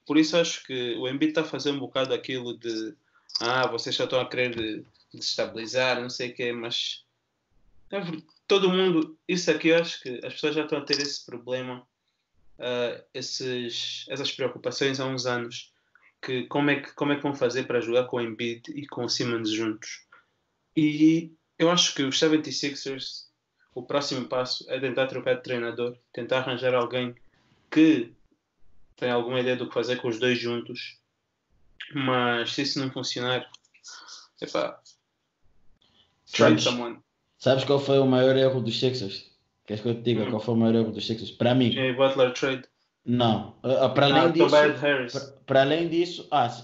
Por isso acho que o Embiid está a fazer um bocado aquilo de ah, vocês já estão a querer desestabilizar, não sei o quê, mas é todo mundo, isso aqui eu acho que as pessoas já estão a ter esse problema, uh, esses, essas preocupações há uns anos, que como é que, como é que vão fazer para jogar com o Embiid e com o Simmons juntos. E eu acho que os 76ers, o próximo passo é tentar trocar de treinador, tentar arranjar alguém que tem alguma ideia do que fazer com os dois juntos. Mas se isso não funcionar, epá, Sabes, sabes qual foi o maior erro dos Sixers? Queres que eu te diga hum. qual foi o maior erro dos Sixers? Para mim. Jay Butler trade. Não. Uh, para além ah, disso. Para, para, além disso. Ah,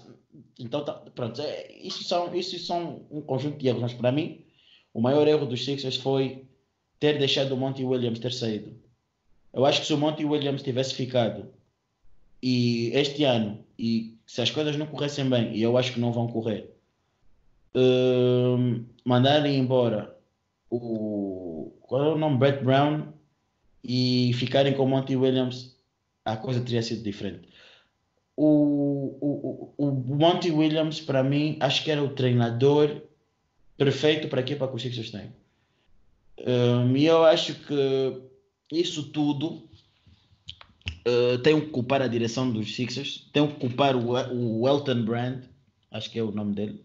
então tá, pronto. É, isso, são, isso são um conjunto de erros, mas para mim, o maior erro dos Sixers foi ter deixado o Monty Williams ter saído. Eu acho que se o Monty Williams tivesse ficado e este ano, e se as coisas não corressem bem, e eu acho que não vão correr, mandarem embora o. Qual é o nome? Brett Brown e ficarem com o Monty Williams, a coisa teria sido diferente. O, o, o, o Monty Williams, para mim, acho que era o treinador perfeito para a equipa que os Sixers têm. Um, e eu acho que isso tudo uh, tem que culpar a direção dos Sixers, tem que culpar o, o Elton Brand, acho que é o nome dele,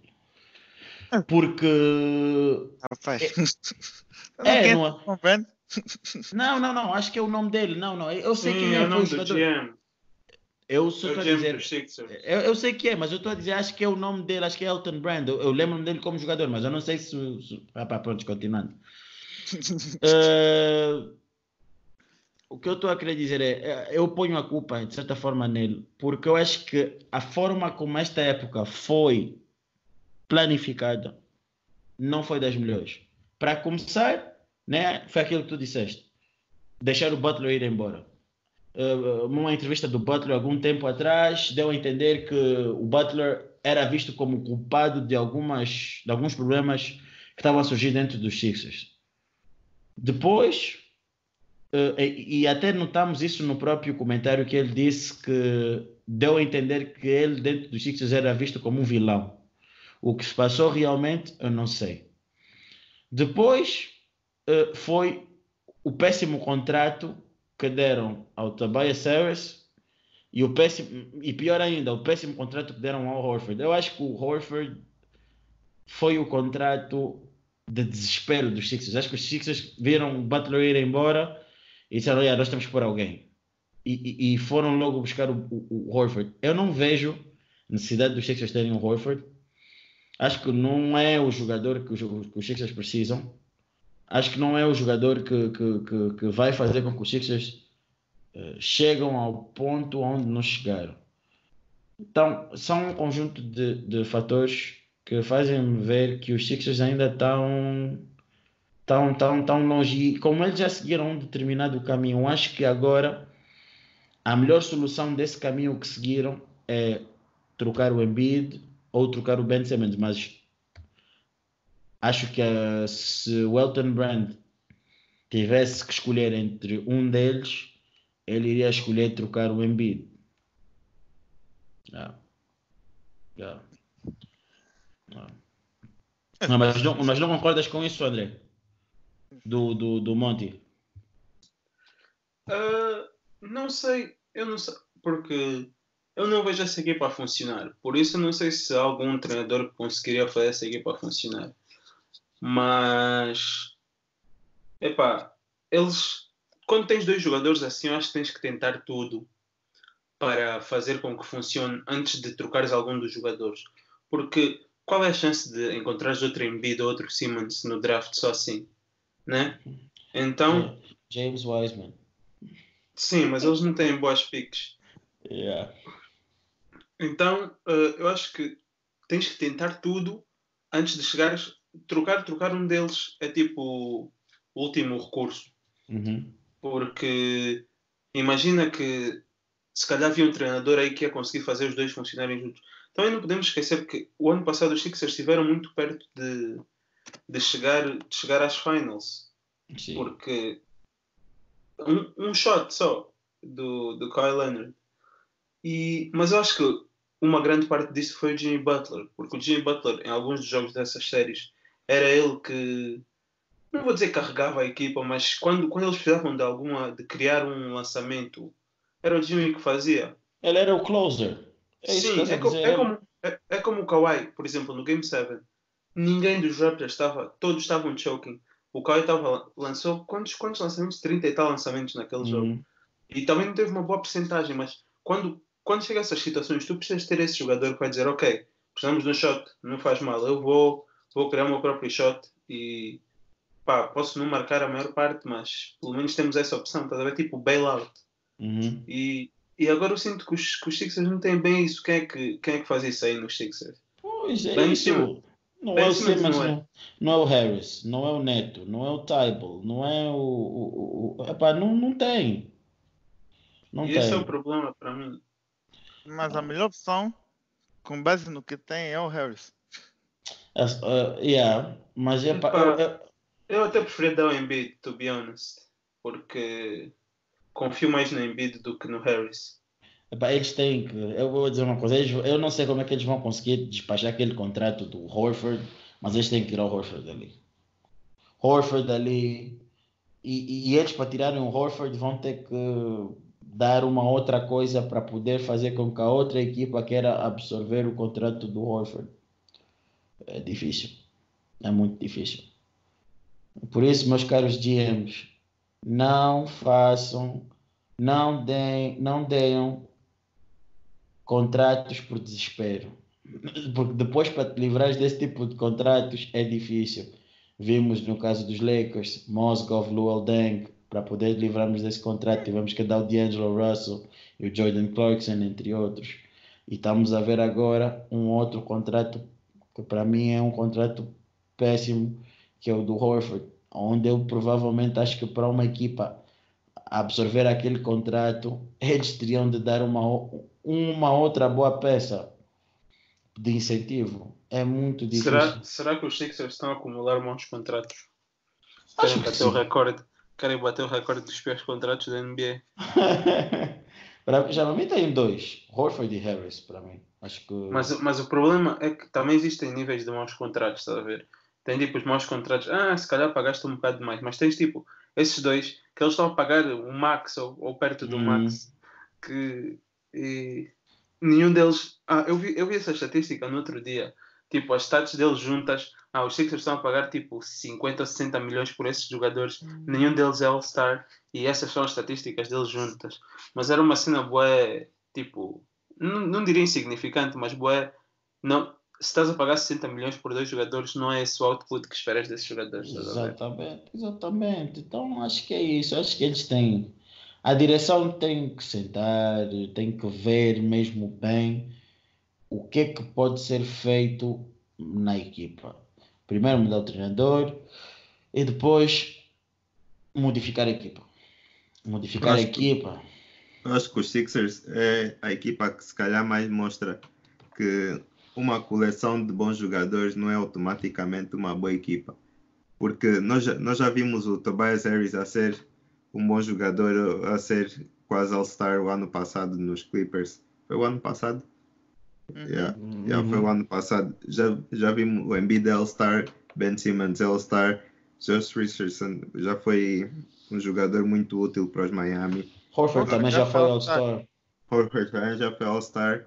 porque. Rapaz. É, <laughs> é não, é... <laughs> não, não, não, acho que é o nome dele. Não, não. Eu sei Sim, que é, é o nome do GM. Eu só estou a dizer. Eu, eu, sei que é, mas eu estou a dizer, acho que é o nome dele, acho que é Elton Brand. Eu, eu lembro dele como jogador, mas eu não sei se. se... Ah, pá, pronto, continuando. uh, <laughs> o que eu estou a querer dizer é, é, eu ponho a culpa, de certa forma, nele, porque eu acho que a forma como esta época foi planificada não foi das melhores. Para começar, né, foi aquilo que tu disseste. deixar o Butler ir embora. Uh, numa entrevista do Butler algum tempo atrás, deu a entender que o Butler era visto como culpado de, algumas, de alguns problemas que estavam a surgir dentro dos Sixers. Depois, uh, e, e, até notamos isso no próprio comentário que ele disse que deu a entender que ele dentro dos Sixers era visto como um vilão. O que se passou realmente, eu não sei. Depois uh, foi o péssimo contrato que deram ao Tobias Harris e o péssimo e pior ainda o péssimo contrato que deram ao Horford. Eu acho que o Horford foi o contrato de desespero dos Sixers. Acho que os Sixers viram o Butler ir embora e disseram yeah, nós temos pôr alguém. E, e, e foram logo buscar o, o, o, Horford. Eu não vejo necessidade dos Sixers terem o Horford acho que não é o jogador que os, que os Sixers precisam acho que não é o jogador que, que, que, que vai fazer com que os Sixers uh, chegam ao ponto onde não chegaram. Então, são um conjunto de, de fatores que fazem ver que os Sixers ainda estão tão, tão, tão longe. E como eles já seguiram um determinado caminho, acho que agora a melhor solução desse caminho que seguiram é trocar o Embiid ou trocar o Ben Simmons, mas acho que uh, se o Elton Brand tivesse que escolher entre um deles, ele iria escolher trocar o Embiid. Yeah. Yeah. Yeah. Não, mas, não, mas não concordas com isso, André? Do, do, do Monte? Uh, não sei, eu não sei, porque eu não vejo essa equipa funcionar. Por isso, não sei se há algum treinador que conseguiria fazer essa equipa funcionar. Mas, epá, eles, quando tens dois jogadores assim, eu acho que tens que tentar tudo para fazer com que funcione antes de trocares algum dos jogadores. Porque qual é a chance de encontrares outro Embiid ou outro Simmons no draft só assim? Né? Então. James Wiseman. Sim, mas eles não têm boas picks. Yeah. Então, uh, eu acho que tens que tentar tudo antes de chegares trocar, trocar um deles é tipo o último recurso. Uhum. Porque imagina que se calhar havia um treinador aí que ia conseguir fazer os dois funcionarem juntos. Também não podemos esquecer que o ano passado os Sixers estiveram muito perto de, de, chegar, de chegar às finals. Sim. Porque um, um shot só do, do Kyle Leonard. E, mas eu acho que uma grande parte disso foi o Jimmy Butler, porque o Jimmy Butler, em alguns dos jogos dessas séries, era ele que não vou dizer carregava a equipa, mas quando, quando eles precisavam de alguma de criar um lançamento, era o Jimmy que fazia. Ele era o closer. É Sim, é, co é, como, é, é, como o Kawhi, por exemplo, no Game 7. Ninguém dos Raptors estava, todos estavam choking. O Kawhi estava, lançou quantos, quantos lançamentos? 30 e tal lançamentos naquele uhum. jogo. E também não teve uma boa porcentagem, mas quando, quando chega a essas situações, tu precisas ter esse jogador que vai dizer, ok, precisamos de um shot, não faz mal, eu vou vou criar o meu próprio shot e pá, posso não marcar a maior parte, mas pelo menos temos essa opção, estás a ver? Tipo bailout. Uhum. E, e agora eu sinto que os, que os Sixers não têm bem isso. Quem é que, quem é que faz isso aí nos Sixers? Pois é, isso. Não é o Simmons, não, é. não é o Harris, não é o Neto, não é o Tybal, não é o. o, o, epá, não, não tem. Não e tem. esse é o problema para mim. Mas a melhor opção, com base no que tem, é o Harris. Uh, yeah, mas é pá, eu, até preferi dar o Embiid, to be honest, porque confio mais no Embiid do que no Harris. Epá, eles têm que. Eu vou dizer uma coisa, eles, eu não sei como é que eles vão conseguir despachar aquele contrato do Horford, mas eles têm que tirar o Horford dali. Horford ali. E, e eles, para tirarem o Horford, vão ter que dar uma outra coisa para poder fazer com que a outra equipa queira absorver o contrato do Horford é difícil. É muito difícil. Por isso, meus caros GMs, não façam, não deem, não deem contratos por desespero. Porque depois para te livrar desse tipo de contratos é difícil. Vimos no caso dos Lakers, Mosgov, Luol Deng, para poder livrarmos desse contrato, tivemos que dar o D'Angelo Russell e o Jordan Clarkson, entre outros. E estamos a ver agora um outro contrato que para mim é um contrato péssimo, que é o do Horford, onde eu provavelmente acho que para uma equipa absorver aquele contrato, <laughs> eles teriam de dar uma, uma outra boa peça de incentivo. É muito difícil. Será, será que os Sixers estão a acumular bons contratos? Acho que bater o recorde, querem bater o recorde dos piores contratos da NBA. <laughs> Para mim tem dois, Horford e Harris, para mim. Acho que Mas, mas o problema é que também existem níveis de maus contratos, estás a ver? Tem tipo os maus contratos, ah, se calhar pagaste um bocado demais, mas tens tipo esses dois que eles estão a pagar o max ou, ou perto do Hum. max, que e nenhum deles. Ah, eu vi, eu vi essa estatística no outro dia, tipo as stats deles juntas, ah, os Sixers estão a pagar tipo 50 ou 60 milhões por esses jogadores, nenhum deles é All-Star e essas são as estatísticas deles juntas. Mas era uma cena boa, tipo, não, não diria insignificante, mas boa, não, se estás a pagar 60 milhões por dois jogadores, não é esse o output que esperas desses jogadores. Exatamente, exatamente. Então acho que é isso. Acho que eles têm. A direção tem que sentar, tem que ver mesmo bem o que é que pode ser feito na equipa. Primeiro mudar o treinador e depois modificar a equipa. Modificar a que- equipa. Acho que os Sixers é a equipa que se calhar mais mostra que uma coleção de bons jogadores não é automaticamente uma boa equipa. Porque nós já, nós já vimos o Tobias Harris a ser um bom jogador, a ser quase All-Star o ano passado nos Clippers. Foi o ano passado? Yeah. Yeah, foi o ano passado. Já, já vimos o Embiid All-Star, Ben Simmons All-Star, Josh Richardson já foi um jogador muito útil para os Miami. Horford também já Já foi All-Star. Horford também já foi All-Star.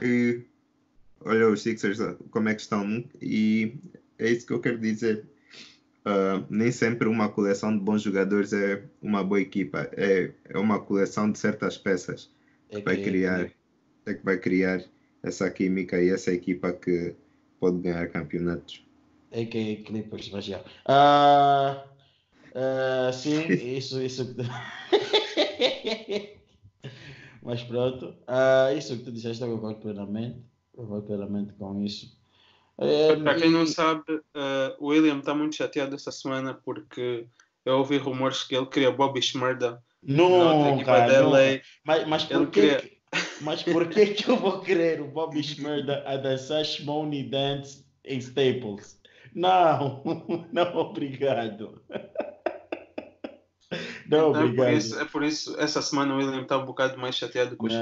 E olha os Sixers como é que estão. E é isso que eu quero dizer. Ah, nem sempre uma coleção de bons jogadores é uma boa equipa. É, é uma coleção de certas peças É que vai que- criar, é que vai criar essa química e essa equipa que pode ganhar campeonatos. É que Clippers vai já. Ah, ah, sim, <laughs> isso, isso. <laughs> Mas pronto, ah, isso que tu disseste, eu concordo plenamente. Concordo plenamente com isso. Para quem não sabe, o William está muito chateado esta semana porque eu ouvi rumores que ele queria Bobby outra Não, equipa cara, não. Mas, mas Ele por que, queria- que- mas por que que eu vou querer o Bobby Schmurda a dançar Shmoney Dance em Staples? Não, <laughs> não, obrigado. <laughs> Não, Então, é, por obrigado. isso, é por isso, essa semana o William está um bocado mais chateado com os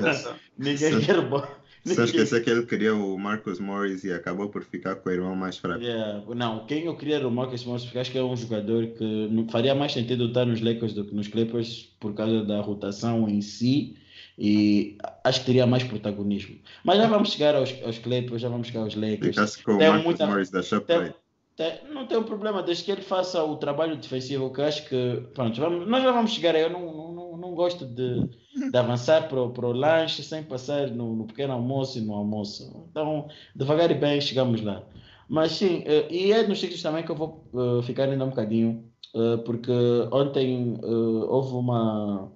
dessa. <laughs> Ninguém Sim. quer Bo- Só esquecer que ele queria o Marcus Morris e acabou por ficar com o irmão mais fraco. Yeah. Não, quem eu queria era o Marcus Morris, porque acho que é um jogador que faria mais sentido estar nos Lakers do que nos Clippers por causa da rotação em si e acho que teria mais protagonismo. Mas já vamos chegar aos, aos Clippers, já vamos chegar aos Lakers. Ficasse com Tem Marcus muita- Morris da Tem- tem- não tem um problema, desde que ele faça o trabalho defensivo, que acho que. Pronto, vamos- nós já vamos chegar aí. Eu não, não, não, gosto de, de avançar para o lanche sem passar no, no pequeno almoço e no almoço. Então, devagar e bem, chegamos lá. Mas sim, eh, e é nos sítios também que eu vou eh, ficar ainda um bocadinho, eh, porque ontem houve uma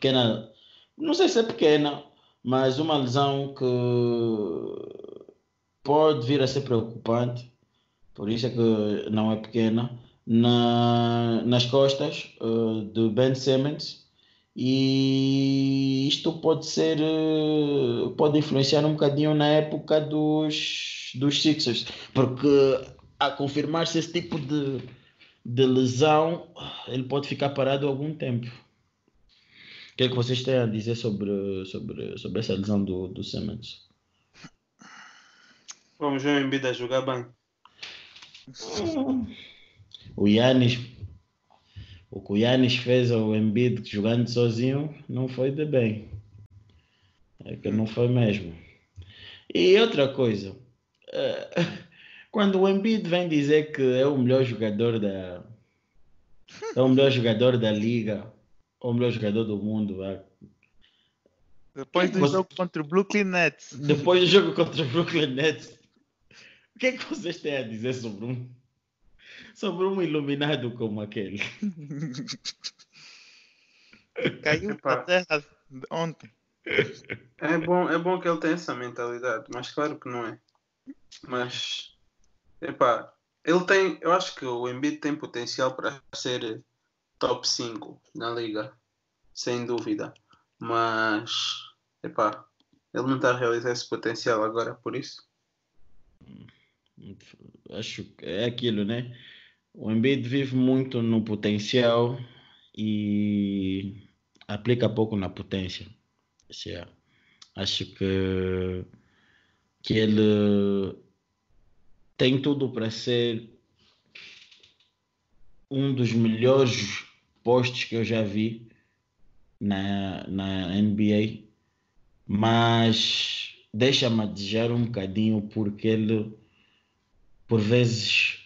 pequena, não sei se é pequena, mas uma lesão que pode vir a ser preocupante, por isso é que não é pequena, na, nas costas eh, do Ben Simmons. E isto pode ser, eh, pode influenciar um bocadinho na época dos, dos Sixers, porque a confirmar-se esse tipo de, de lesão, ele pode ficar parado algum tempo. O que é que vocês têm a dizer sobre, sobre, sobre essa lesão do, do Simmons? Vamos ver o Embiid a jogar bem. O Yannis, o que o Yannis fez ao Embiid jogando sozinho não foi de bem. É que não foi mesmo. E outra coisa, eh, <laughs> quando o Embiid vem dizer que é o melhor jogador da é o melhor jogador da liga, o melhor jogador do mundo, vá. Depois do Você- jogo contra o Brooklyn Nets. depois do jogo contra o Brooklyn Nets, o que é que vocês têm a dizer sobre um sobre um iluminado como aquele? <laughs> Caiu na terra ontem. É bom, é bom que ele tenha essa mentalidade, mas claro que não é. Mas, epá, ele tem, eu acho que o Embiid tem potencial para ser top 5 na liga, sem dúvida. Mas, epá, ele não está a realizar esse potencial agora, por isso. Acho que é aquilo, né? O Embiid vive muito no potencial e aplica pouco na potência. Acho que, que ele tem tudo para ser um dos melhores postos que eu já vi na, na NBA, mas deixa-me desejar um bocadinho porque ele, por vezes,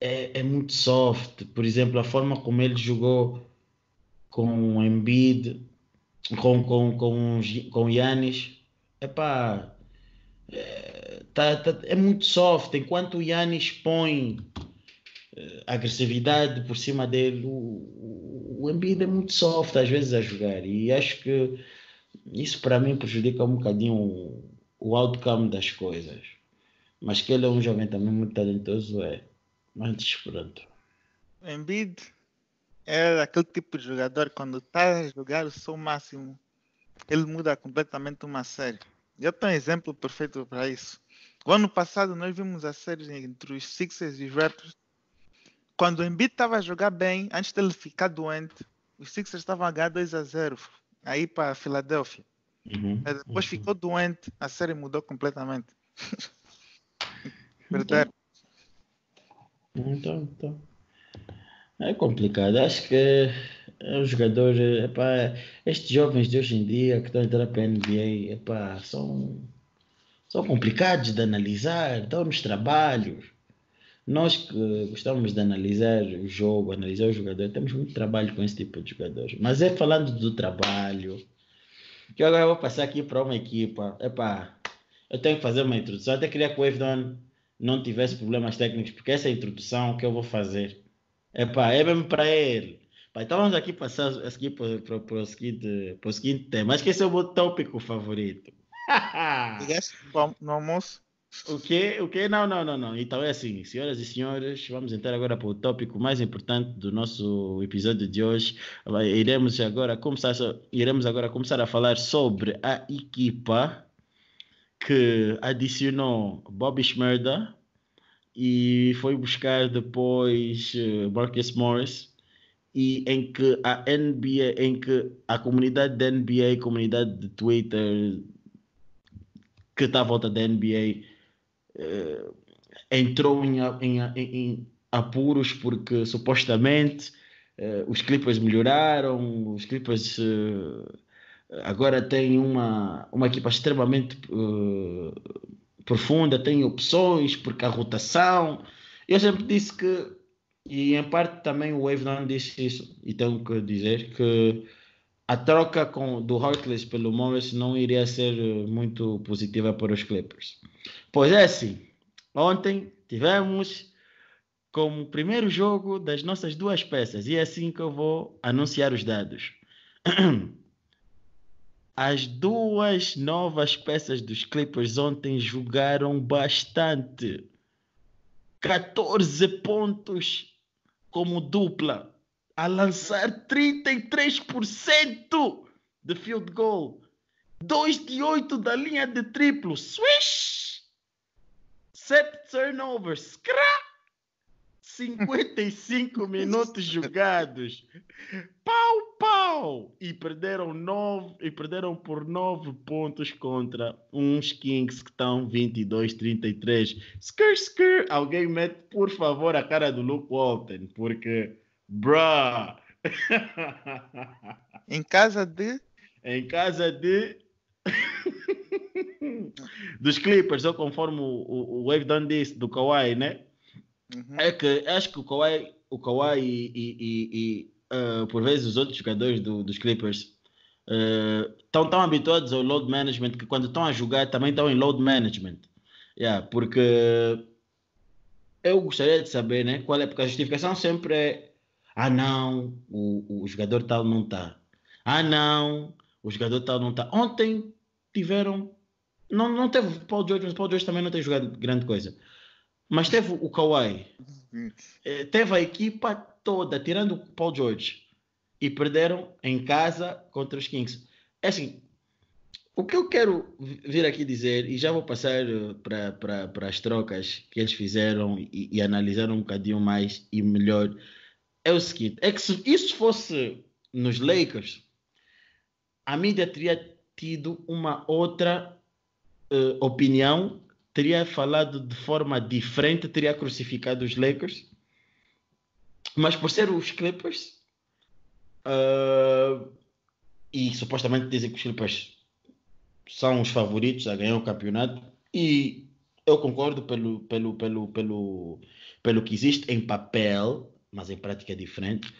é, é muito soft. Por exemplo, a forma como ele jogou com o Embiid, com, com, com, com epá, é, tá, tá, é muito soft. Enquanto o Yannis põe agressividade por cima dele, o, o Embiid é muito soft às vezes a jogar. E acho que isso para mim prejudica um bocadinho o, o outcome das coisas. Mas que ele é um jovem também muito talentoso, é. Mas pronto. O Embiid é aquele tipo de jogador quando está a jogar o seu máximo, ele muda completamente uma série. Eu tenho um exemplo perfeito para isso. O ano passado nós vimos a série entre os Sixers e os Raptors. Quando o Embiid estava a jogar bem, antes dele ficar doente, os Sixers estavam a ganhar 2 a 0 aí para a Filadélfia. Uhum, depois uhum. ficou doente, a série mudou completamente. <laughs> Perderam. Então, então. É complicado. Acho que é um jogador. Epá, estes jovens de hoje em dia que estão a entrar para a NBA epá, são, são complicados de analisar, dão-nos trabalhos. Nós que gostamos de analisar o jogo, analisar o jogador, temos muito trabalho com esse tipo de jogadores. Mas é falando do trabalho, que eu agora vou passar aqui para uma equipa. Epá, eu tenho que fazer uma introdução. Até queria que o Evdon não tivesse problemas técnicos, porque essa introdução que eu vou fazer. Epá, é mesmo para ele. Pá, então vamos aqui passar aqui para, para, o seguinte, para o seguinte tema. Acho que esse é o meu tópico favorito. <laughs> Ligaste no almoço? O que? O que? Não, não, não, não. Então é assim, senhoras e senhores, vamos entrar agora para o tópico mais importante do nosso episódio de hoje. Iremos agora começar, iremos agora começar a falar sobre a equipa que adicionou Bobby Schmerda e foi buscar depois uh, Marcus Morris e em que a NBA, em que a comunidade da NBA, comunidade de Twitter que está à volta da NBA entrou em, em, em, apuros porque supostamente uh, os Clippers melhoraram, os Clippers agora têm uma, uma equipa extremamente profunda, tem opções, porque a rotação. Eu sempre disse que, e em parte também o Wave não disse isso, e tenho que dizer que a troca com, do Harkless pelo Morris não iria ser muito positiva para os Clippers. Pois é assim, ontem tivemos como primeiro jogo das nossas duas peças, e é assim que eu vou anunciar os dados. <clears throat> As duas novas peças dos Clippers ontem jogaram bastante. 14 pontos como dupla, a lançar 33% de field goal. 2 de 8 da linha de triplo. Swish! 7 turnovers. Scrap! 55 <laughs> minutos jogados. Pau, pau! E perderam, nove, e perderam por 9 pontos contra uns Kings que estão 22-33. Skr, skr! Alguém mete, por favor, a cara do Luke Walton, porque, bruh! em casa de? Em casa de. Dos Clippers, ou conforme o, o, Wave Dunn disse, do Kawhi, né? Uhum. É que acho que o Kawhi, o Kawhi e, e, e, e uh, por vezes os outros jogadores do, dos Clippers estão uh, tão habituados ao load management que quando estão a jogar também estão em load management. Yeah, porque eu gostaria de saber né, qual é, porque a justificação sempre é ah não, o, o jogador tal não está. Ah não, o jogador tal não está. Ontem tiveram. Não, não teve Paul George, mas Paul George também não tem jogado grande coisa. Mas teve o Kawhi. Eh, teve a equipa toda, tirando o Paul George, e perderam em casa contra os Kings. É assim, o que eu quero vir aqui dizer, e já vou passar eh, para as trocas que eles fizeram e, e analisaram um bocadinho mais e melhor, é o seguinte: é que se isso fosse nos Lakers, a mídia teria tido uma outra uh, opinião, teria falado de forma diferente, teria crucificado os Lakers, mas por ser os Clippers, uh, e supostamente dizem que os Clippers são os favoritos a ganhar o campeonato e eu concordo pelo, pelo, pelo, pelo, pelo que existe em papel, mas em prática é diferente.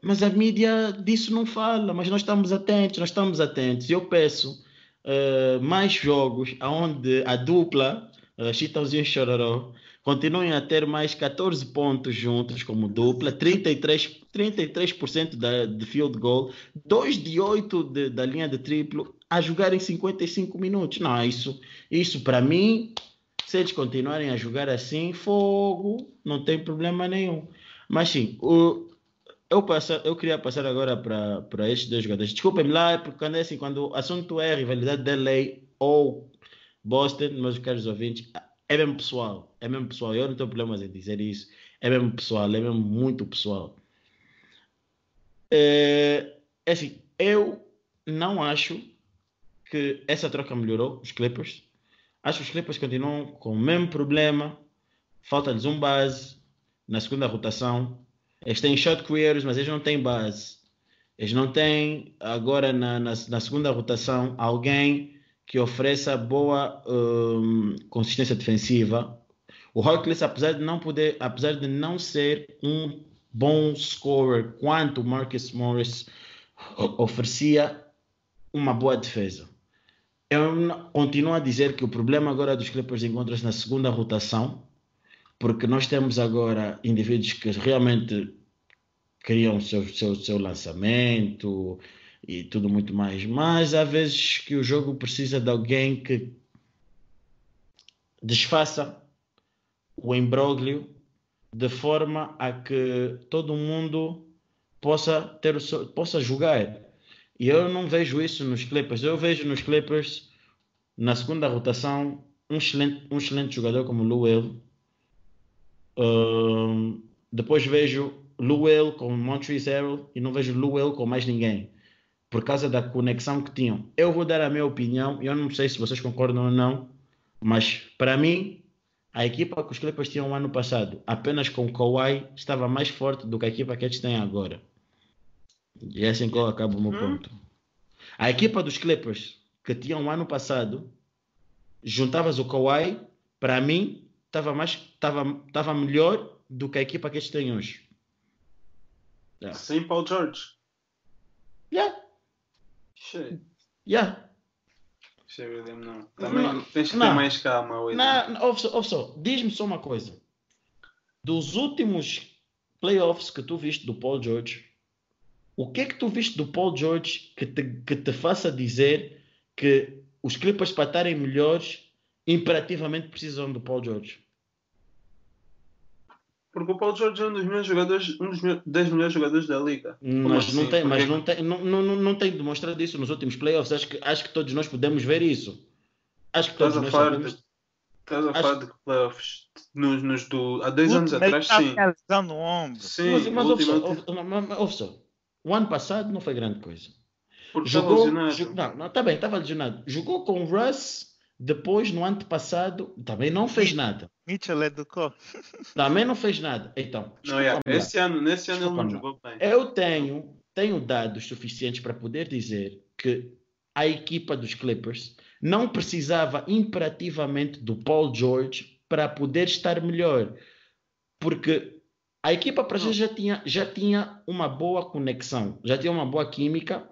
Mas a mídia disso não fala, mas nós estamos atentos, nós estamos atentos. Eu peço uh, mais jogos onde a dupla, uh, Chitãozinho e Chororó, continuem a ter mais 14 pontos juntos como dupla, 33%, 33 da, de field goal, 2 de 8 de, da linha de triplo, a jogar em 55 minutos. Não, isso, isso para mim, se eles continuarem a jogar assim, fogo, não tem problema nenhum. Mas sim, o, eu, passa, eu queria passar agora para estes dois jogadores. Desculpem-me lá, porque quando é assim, quando o assunto é rivalidade da LA ou Boston, meus caros ouvintes, é mesmo pessoal. É mesmo pessoal. Eu não tenho problemas em dizer isso. É mesmo pessoal, é mesmo muito pessoal. É, é assim, eu não acho que essa troca melhorou os Clippers. Acho que os Clippers continuam com o mesmo problema. Falta-lhes um base na segunda rotação. Eles têm shot creators, mas eles não têm base. Eles não têm agora na, na, na segunda rotação alguém que ofereça boa um, consistência defensiva. O Hawkins, apesar de não poder, apesar de não ser um bom scorer quanto o Marcus Morris oferecia uma boa defesa. Eu continuo a dizer que o problema agora dos Clippers encontra-se na segunda rotação, porque nós temos agora indivíduos que realmente criam seu, seu, seu lançamento e tudo muito mais, mas há vezes que o jogo precisa de alguém que desfaça o imbróglio de forma a que todo mundo possa ter o seu, possa jogar. E eu não vejo isso nos Clippers. Eu vejo nos Clippers, na segunda rotação, um excelente, um excelente jogador como o Will. Um, depois vejo Will com Montrezl Harrell e não vejo Will com mais ninguém. Por causa da conexão que tinham. Eu vou dar a minha opinião. Eu não sei se vocês concordam ou não. Mas, para mim, a equipa que os Clippers tinham no ano passado, apenas com Kawhi, estava mais forte do que a equipa que eles têm agora. E é assim que eu acabo o meu hum. ponto. A equipa dos Clippers que tinham ano passado, juntavas o Kawhi, para mim, estava mais estava tava melhor do que a equipa que eles têm hoje. Yeah. Sem Paul George. Yeah. Shit. Yeah. Shit, não. Também não, tens que não, ter mais calma. Hoje. Não, ouve só, só. diz-me só uma coisa. Dos últimos playoffs que tu viste do Paul George, o que é que tu viste do Paul George que te, que te faça dizer que os Clippers para estarem melhores imperativamente precisam do Paul George? Porque o Paul George é um dos melhores jogadores, um dos 10 melhores jogadores da liga. Mas, assim? não, tem, mas não, tem, não, não, não tem demonstrado isso nos últimos playoffs. Acho que, acho que todos nós podemos ver isso. Acho que todos estás nós a falar sabemos... de, Estás a falar de playoffs nos, nos do, há dois anos atrás, sim. no ombro. Sim, mas, mas última... ouve só, o ano passado não foi grande coisa. Porque jogou, jogou, não, não, tá bem, estava lesionado. Jogou com o Russ, depois no ano passado também não fez nada. Mitchell educou. Também não fez nada. Então, não, é. esse ano, nesse ano ele não jogou bem. Eu tenho, tenho dados suficientes para poder dizer que a equipa dos Clippers não precisava imperativamente do Paul George para poder estar melhor. Porque a equipa para já, tinha, já tinha uma boa conexão, já tinha uma boa química.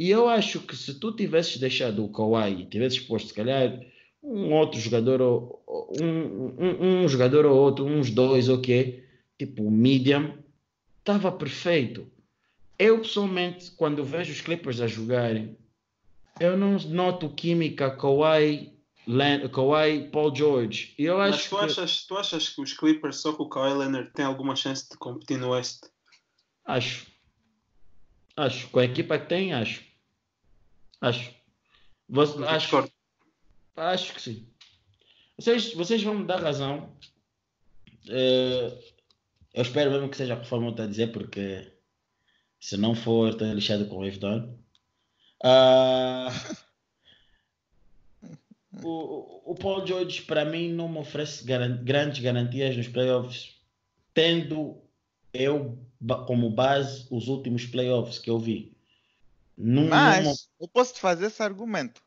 E eu acho que se tu tivesses deixado o Kawhi, tivesses posto, se calhar, um outro jogador, ou, um, um, um jogador ou outro, uns dois, ok, tipo medium, estava perfeito. Eu pessoalmente, quando vejo os Clippers a jogarem, eu não noto química Kawhi Len Kawhi, Paul George. Eu acho Mas tu, que... achas, tu achas que os Clippers só com o Kawhi Leonard têm alguma chance de competir no Oeste? Acho. Acho. Com a equipa que tem, acho. Acho. Você, acho, acho que sim. Vocês, vocês vão me dar razão. Eh, eu espero mesmo que seja conforme eu estou a dizer, porque se não for, estou lixado com o Evdon. Ah, <laughs> o, o- Paul George, para mim, não me oferece garan- grandes garantias nos playoffs, tendo eu como base os últimos playoffs que eu vi. Me- Mas eu posso te fazer esse argumento.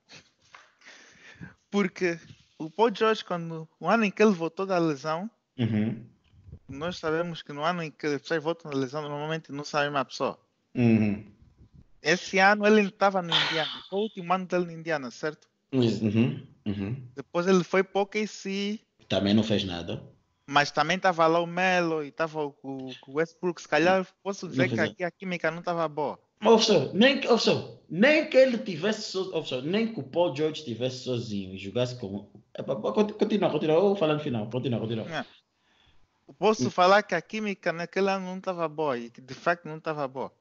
Porque o Paul George, quando o ano em que ele voltou da lesão, Uhum, nós sabemos que no ano em que as pessoas voltam da lesão, normalmente não sabe uma pessoa. uhum, Esse ano ele estava no Indiana. Foi o último ano dele no Indiana, certo? uhum, uhum. Depois ele foi para o KC, Também não fez nada. mas também estava lá o Melo e estava o, o Westbrook. Se calhar posso dizer que aqui a química não estava boa. Mas, professor, nem, que- professor, nem que ele tivesse, so, professor, nem que o Paul George estivesse sozinho e jogasse com. Continua, continua, eu vou falar no final. Continua, continua. É. Posso falar que a química naquele ano não estava boa e que de facto não estava boa.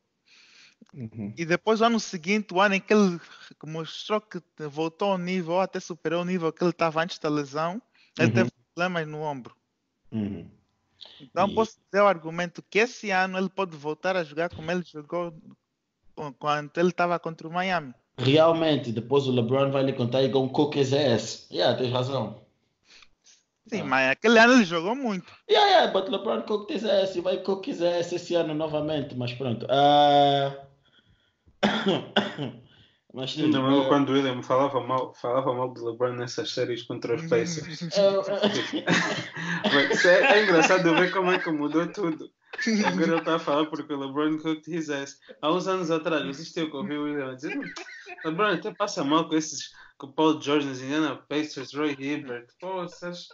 Uhum. E depois, o ano seguinte, o ano em que ele mostrou que voltou ao nível, ou até superou o nível que ele estava antes da lesão, ele Uhum. teve problemas no ombro. Uhum. Então, E- posso dizer o argumento que esse ano ele pode voltar a jogar como ele jogou quando ele estava contra o Miami. Realmente, depois o LeBron vai lhe contar e com cook his ass. Yeah, tens razão. Sim, Ah. mas aquele ano ele jogou muito. Yeah, yeah, but LeBron cooked his ass e vai cook his ass esse ano novamente, mas pronto. Ah, <coughs> mas sim, Ainda mesmo eh, quando o William falava mal, falava mal de LeBron nessas séries contra os Pacers. eu- <laughs> é, é engraçado ver como é que mudou tudo. Agora ele está a falar porque o LeBron cooked his ass. Há uns anos atrás, assistiu que eu ouvi o William dizer "Hum, LeBron até passa mal com esses, com o Paul George nos Indiana Pacers, Roy Hibbert. Pô, vocês...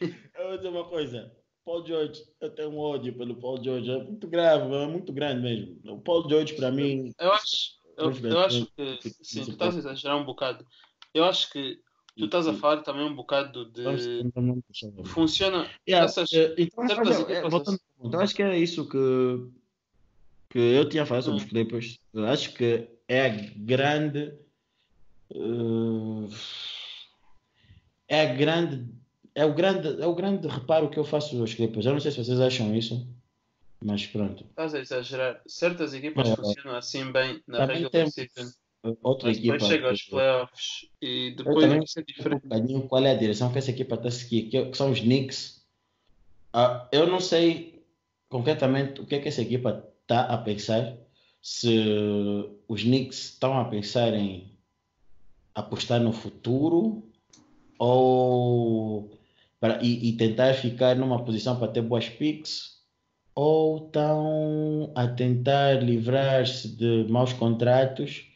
Eu vou dizer uma coisa. Paul George, eu tenho um ódio pelo Paul George. É muito grave, é muito grande mesmo. O Paul George, para mim, Eu acho, eu, eu acho bem, que sim, tu estás a exagerar um bocado. Eu acho que tu estás a falar também um bocado de. Funciona. Yeah, essas- eh, então, certas mas, eh, voltando eu acho que é isso que, que eu tinha a falar sobre Hum. os Clippers. Acho que é a grande. eh, é a grande. É o grande, é o grande reparo que eu faço aos Clippers. Eu não sei se vocês acham isso, mas pronto. Estás a exagerar. Certas equipas É, é. funcionam assim bem na Também regular temos Outra mas depois equipa. chega aos playoffs e depois isso é sei um diferente. bocadinho qual é a direção que essa equipa está a seguir, que, que são os Knicks. Ah, eu não sei concretamente o que é que essa equipa está a pensar. Se os Knicks estão a pensar em apostar no futuro ou para, e, e tentar ficar numa posição para ter boas picks ou estão a tentar livrar-se de maus contratos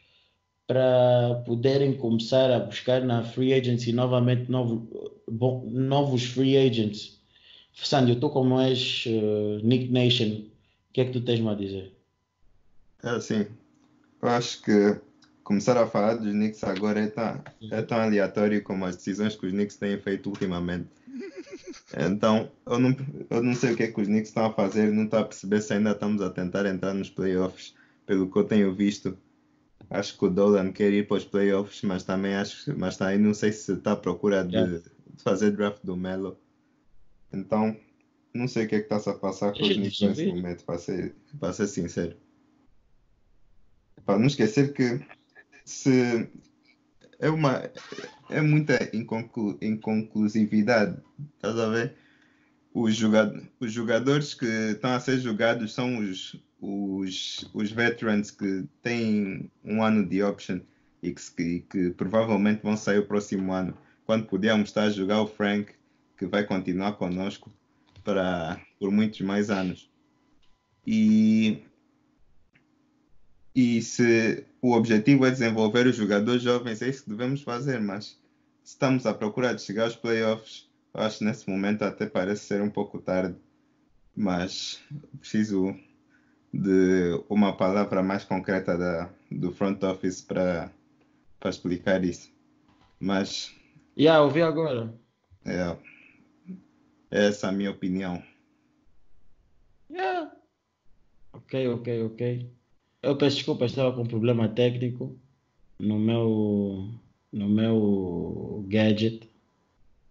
para poderem começar a buscar na free agency novamente novo, bom, novos free agents. Sandy, tu como és eh, Nick Nation, o que é que tu tens-me a dizer? É assim, eu acho que começar a falar dos Knicks agora é tão, é tão aleatório como as decisões que os Knicks têm feito ultimamente. <laughs> Então, eu não, eu não sei o que é que os Knicks estão a fazer, não estou a perceber se ainda estamos a tentar entrar nos playoffs, pelo que eu tenho visto. Acho que o Dolan quer ir para os playoffs, mas também acho, mas também não sei se está à procura de, Yeah. fazer draft do Melo. Então, não sei o que é que está a passar com os Knicks nesse momento, para ser, para ser sincero. Para não esquecer que se é uma é muita inconclu, inconclusividade, estás a ver? Os, os jogadores que estão a ser jogados são os, os, os veterans que têm um ano de option e que, que, provavelmente vão sair o próximo ano, quando podíamos estar a jogar o Frank, que vai continuar conosco para, por muitos mais anos. E e se o objetivo é desenvolver os jogadores jovens, é isso que devemos fazer, mas estamos à procura de chegar aos playoffs, eu acho que nesse momento até parece ser um pouco tarde, mas preciso de uma palavra mais concreta da, do front office para, explicar isso. Mas Yeah, ouvi agora. é, é essa a minha opinião. Yeah. Ok, ok, ok. Eu peço desculpa, estava com um problema técnico no meu, no meu gadget.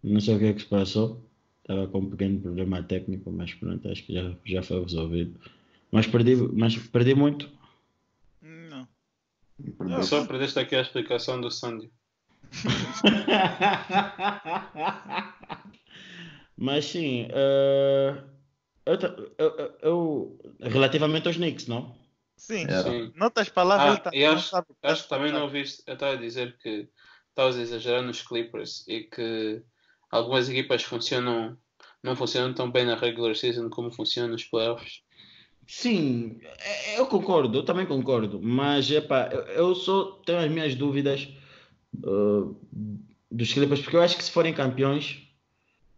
Não sei o que é que se passou. Estava com um pequeno problema técnico, mas pronto, acho que já, já foi resolvido. Mas perdi, mas perdi muito. Não. Perdeu. Só perdeste aqui a explicação do Sandy. <laughs> Mas sim, eh, eu, eu- eu- relativamente aos Knicks, não? Sim. É. Sim. Noutras palavras, Ah, tá- e acho- Acho que também não ouviste. Eu estava a dizer que estavas a exagerar nos Clippers e que algumas equipas funcionam, não funcionam tão bem na regular season como funcionam nos playoffs. Sim, é- eu concordo, eu também concordo, mas epá, eu, só tenho as minhas dúvidas uh, dos Clippers, porque eu acho que se forem campeões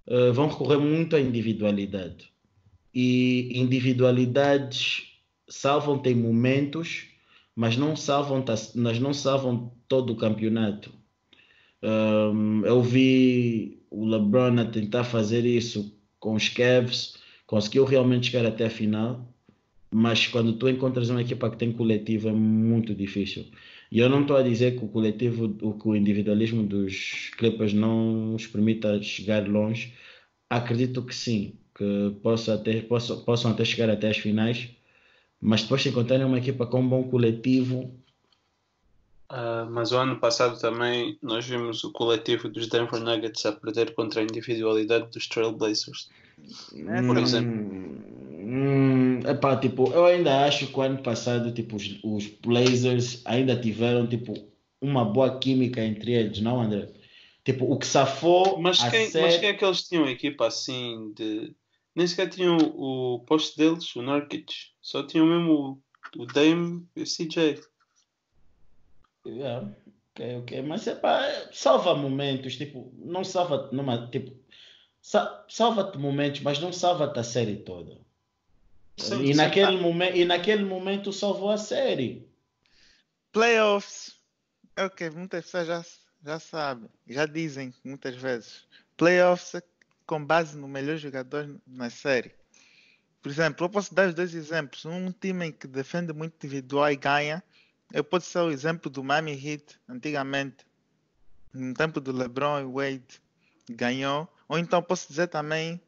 uh, vão recorrer muito à individualidade. E individualidades salvam-te em momentos, mas não salvam, mas não salvam todo o campeonato. Um, eu vi o LeBron a tentar fazer isso com os Cavs, conseguiu realmente chegar até a final, mas quando tu encontras uma equipa que tem coletivo é muito difícil. E eu não estou a dizer que o coletivo, que o individualismo dos Clippers não os permita chegar longe. Acredito que sim, que possa até, possam, possam até chegar até as finais, mas depois de encontrarem uma equipa com um bom coletivo, Ah, mas o ano passado também nós vimos o coletivo dos Denver Nuggets a perder contra a individualidade dos Trailblazers. É, por Hum, exemplo. hum, epá, tipo, eu ainda acho que o ano passado, tipo, os, os Blazers ainda tiveram, tipo, uma boa química entre eles, não, André? Tipo, o que safou Mas quem, mas série... quem é que eles tinham equipa assim de. Nem sequer tinham o posto deles, o Nurkic. Só tinham mesmo o, o Dame e o CJ. Yeah, ok, ok, mas epá, salva momentos, tipo, não salva numa, tipo, sa- salva-te momentos, mas não salva-te a série toda. Sim, e, sim. naquele momen- e naquele momento salvou a série. Playoffs. É o que muitas pessoas já, já sabem, já dizem muitas vezes. Playoffs é com base no melhor jogador na série. Por exemplo, eu posso dar os dois exemplos. Um time que defende muito individual e ganha. Eu posso ser o exemplo do Miami Heat, antigamente. No tempo do LeBron e Wade, ganhou. Ou então posso dizer também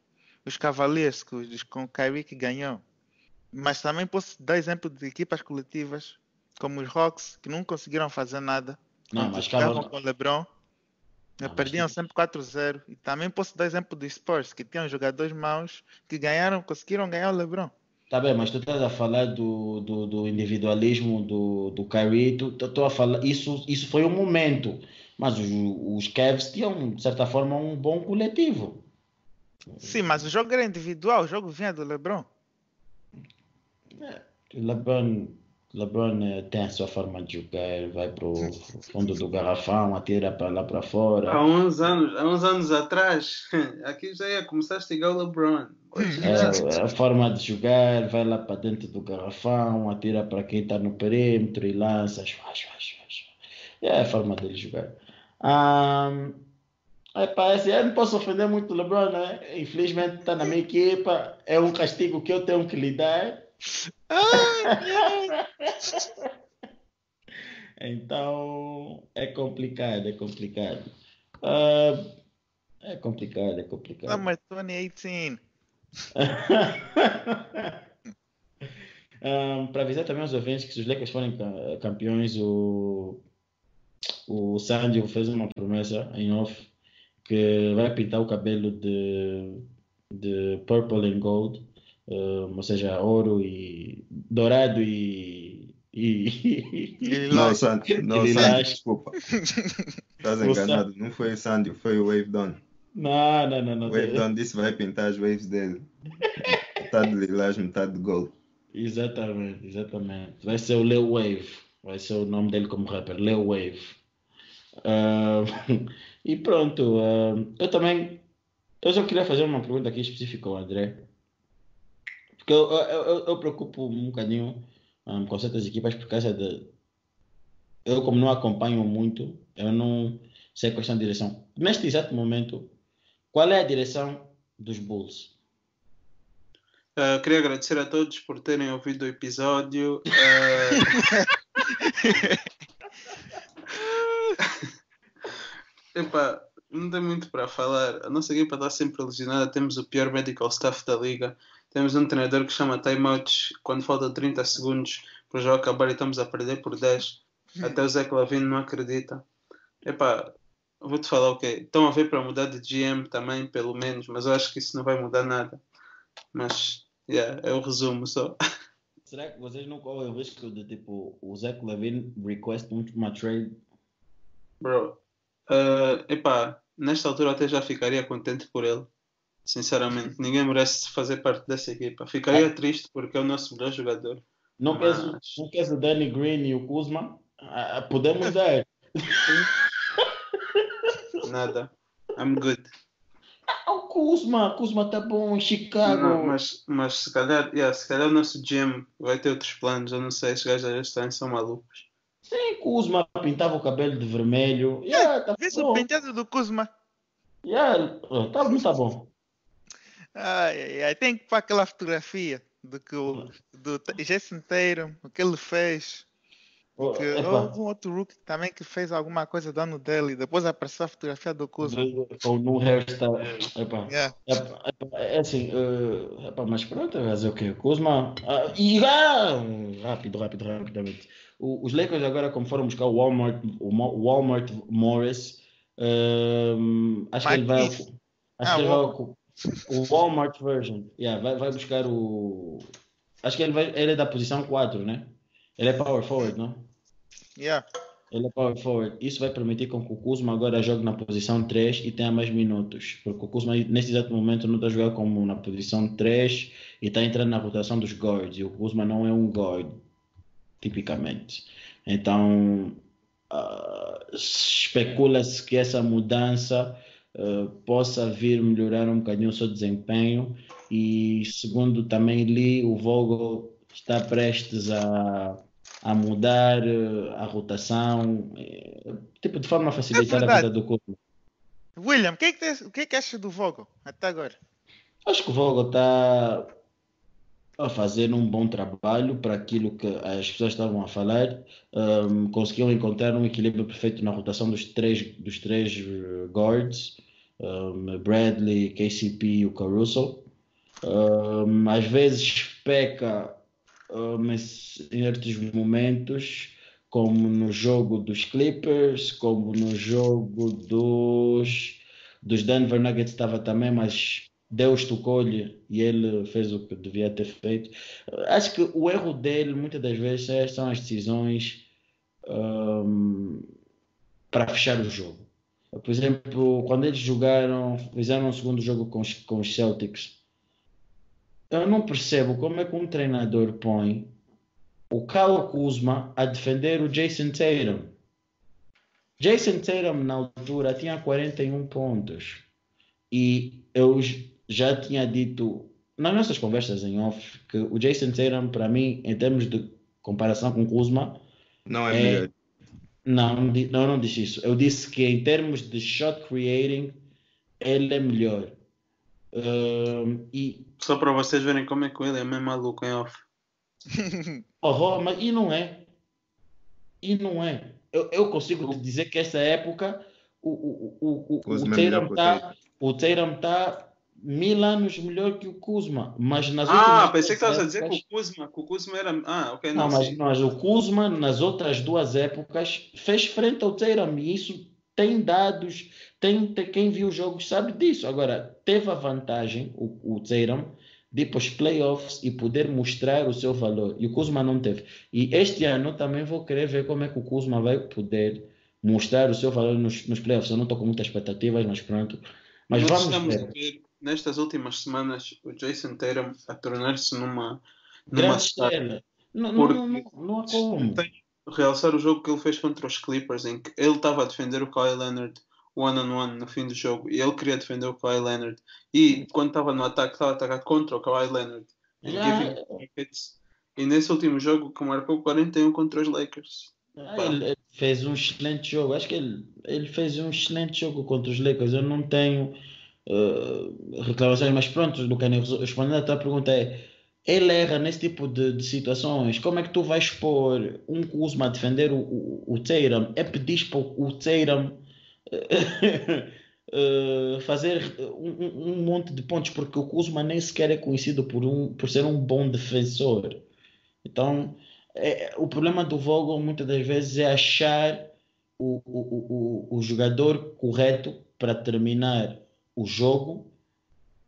os Cavaliers, com, o Kyrie que ganhou. Mas também posso dar exemplo de equipas coletivas como os Hawks, que não conseguiram fazer nada. Não, mas calma, com o LeBron. Não, perdiam sempre 4-0. E também posso dar exemplo dos Spurs, que tinham jogadores maus que ganharam, conseguiram ganhar o LeBron. Tá bem, mas tu estás a falar do, do, do individualismo do, do Kyrie, tu, tu, tu a falar, isso, isso foi um momento, mas os, os Cavs tinham, de certa forma, um bom coletivo. Sim, mas o jogo era individual, o jogo vinha do LeBron. LeBron, LeBron eh, tem a sua forma de jogar, vai para o fundo do garrafão, atira para lá para fora. Há uns anos, há uns anos atrás, <laughs> aqui já ia começar a estigar o LeBron. Já- É, a forma de jogar, vai lá para dentro do garrafão, atira para quem está no perímetro e lança. Shua, shua, shua, shua. É a forma dele jogar. Ah, é, parece, eu não posso ofender muito o LeBron, né? Infelizmente está na minha equipa, é um castigo que eu tenho que lidar. Então é complicado, é complicado. Ah, é complicado, é complicado. Summer 2018. Um, para avisar também aos ouvintes que se os Lakers forem ca- campeões, o, o Sandy fez uma promessa em off que vai pintar o cabelo de, de purple and gold, um, ou seja, ouro e dourado e, e, E <laughs> Não, Sandy, não, Sandy, desculpa. Estás <laughs> enganado. Não foi o Sandy, foi o Wave Don. não, não, não, não. O Wave Don disse que vai pintar as waves dele. Metade de lilás, metade de gold. Exatamente, exatamente. Vai ser o Lil Wave. Vai ser o nome dele como rapper, Lil Wave. Ah, <laughs> e pronto. ah, eu também. Eu só queria fazer uma pergunta aqui específica ao André. Porque eu, eu, eu, eu preocupo um bocadinho ah, com certas equipas por causa de. Eu, como não acompanho muito, eu não sei questão de direção. Neste exato momento, qual é a direção dos Bulls? Uh, queria agradecer a todos por terem ouvido o episódio. Uh... <laughs> Epá, não tem muito para falar. A nossa equipa está sempre lesionada. Temos o pior medical staff da liga. Temos um treinador que chama timeouts quando falta 30 segundos para o jogo acabar e estamos a perder por 10. Até o Zé Clavino não acredita. Epá, vou-te falar o okay. Estão a ver para mudar de GM também, pelo menos, mas eu acho que isso não vai mudar nada. Mas, yeah, é o resumo só. <laughs> Será que vocês não correm o risco de tipo o Zé Clavino request uma trade? Bro, uh, epá, nesta altura até já ficaria contente por ele. Sinceramente, ninguém merece fazer parte dessa equipa. Ficaria triste porque é o nosso melhor jogador. Não, mas... queres, não queres o Danny Green e o Kuzma? Ah, podemos <laughs> dar. Nada. I'm good. Ah, o Kuzma, Kuzma tá bom em Chicago. Não, mas, mas se calhar, yeah, se calhar o nosso GM vai ter outros planos. Eu não sei, esses gajos já estão, são malucos. Sim, Kuzma pintava o cabelo de vermelho. Yeah, tá Vê o penteado do Kuzma. Yeah, tá, tá bom. Ai, ai, ai. Tem que para aquela fotografia do que o do Jason Tatum, o que ele fez. Oh, que houve um outro rookie também que fez alguma coisa do ano dele e depois apareceu a fotografia do Kuzma. Ou no hairstyle. Yeah. epa, epa, é assim, uh, epa, mas pronto, vai fazer o quê? Kuzma. Uh, e ah, rápido, rápido, rapidamente. O, os Lakers agora, como foram buscar o Walmart, o Walmart Morris, uh, acho que ele vai. Acho ah, que ele vai o Walmart version. Yeah, vai, vai buscar o. Acho que ele, vai, ele é da posição 4, né? Ele é power forward, não? Yeah. Ele é power forward. Isso vai permitir com que o Kuzma agora jogue na posição 3 e tenha mais minutos. Porque o Kuzma, neste exato momento, não está jogando como na posição 3 e está entrando na rotação dos guards. E o Kuzma não é um guard, tipicamente. Então, uh, especula-se que essa mudança uh, possa vir melhorar um bocadinho o seu desempenho e segundo também li, o Vogel está prestes a, a mudar uh, a rotação, uh, tipo de forma a facilitar é a vida do clube. William, o que, é que, o que, é que achas do Vogel até agora? Acho que o Vogel está a fazer um bom trabalho para aquilo que as pessoas estavam a falar. Um, conseguiu encontrar um equilíbrio perfeito na rotação dos três, dos três guards um, Bradley, KCP e o Caruso. Um, às vezes peca um, em outros momentos, como no jogo dos Clippers, como no jogo dos, dos Denver Nuggets estava também, mas Deus tocou-lhe e ele fez o que devia ter feito. Acho que o erro dele, muitas das vezes, são as decisões um, para fechar o jogo. Por exemplo, quando eles jogaram, fizeram um segundo jogo com os, com os Celtics, eu não percebo como é que um treinador põe o Kyle Kuzma a defender o Jason Tatum. Jason Tatum, na altura, tinha 41 pontos. E eu já tinha dito nas nossas conversas em off que o Jason Tatum, para mim, em termos de comparação com Kuzma, não é, é melhor. Não, não, não disse isso. Eu disse que em termos de shot creating, ele é melhor. Uh, e... Só para vocês verem como é que ele é mesmo maluco em off. <laughs> oh, mas e não é? E não é? Eu, eu consigo dizer que essa época o, o, o, o, o Tatum está mil anos melhor que o Kuzma, mas nas Ah, pensei que estavas a dizer que o Kuzma, que o Kuzma era... Ah, ok, não, não mas, mas, o Kuzma nas outras duas épocas fez frente ao Tatum e isso tem dados, tem, tem, quem viu os jogos sabe disso. Agora, teve a vantagem, o, o Tatum, de ir para os playoffs e poder mostrar o seu valor. E o Kuzma não teve. E este ano também vou querer ver como é que o Kuzma vai poder mostrar o seu valor nos, nos playoffs. Eu não estou com muitas expectativas, mas pronto. Mas Nós vamos ver nestas últimas semanas o Jason Tatum a tornar-se numa, numa estrela. Não, não, não, não, há como. realçar o jogo que ele fez contra os Clippers, em que ele estava a defender o Kyle Leonard one on one no fim do jogo e ele queria defender o Kyle Leonard. E quando estava no ataque estava a atacar contra o Kyle Leonard. Já... e nesse último jogo que marcou 41 contra os Lakers. Ah, ele fez um excelente jogo. Acho que ele, ele fez um excelente jogo contra os Lakers. Eu não tenho uh, reclamações, mas pronto, Lucani, respondendo a tua pergunta é ele erra nesse tipo de, de, situações. Como é que tu vais pôr um Kuzma a defender o, o, o? É pedir para o Teiram uh, <laughs> fazer um, um, monte de pontos, porque o Kuzma nem sequer é conhecido por, um, por ser um bom defensor. Então, é, o problema do Vogel muitas das vezes é achar o, o, o, o jogador correto para terminar o jogo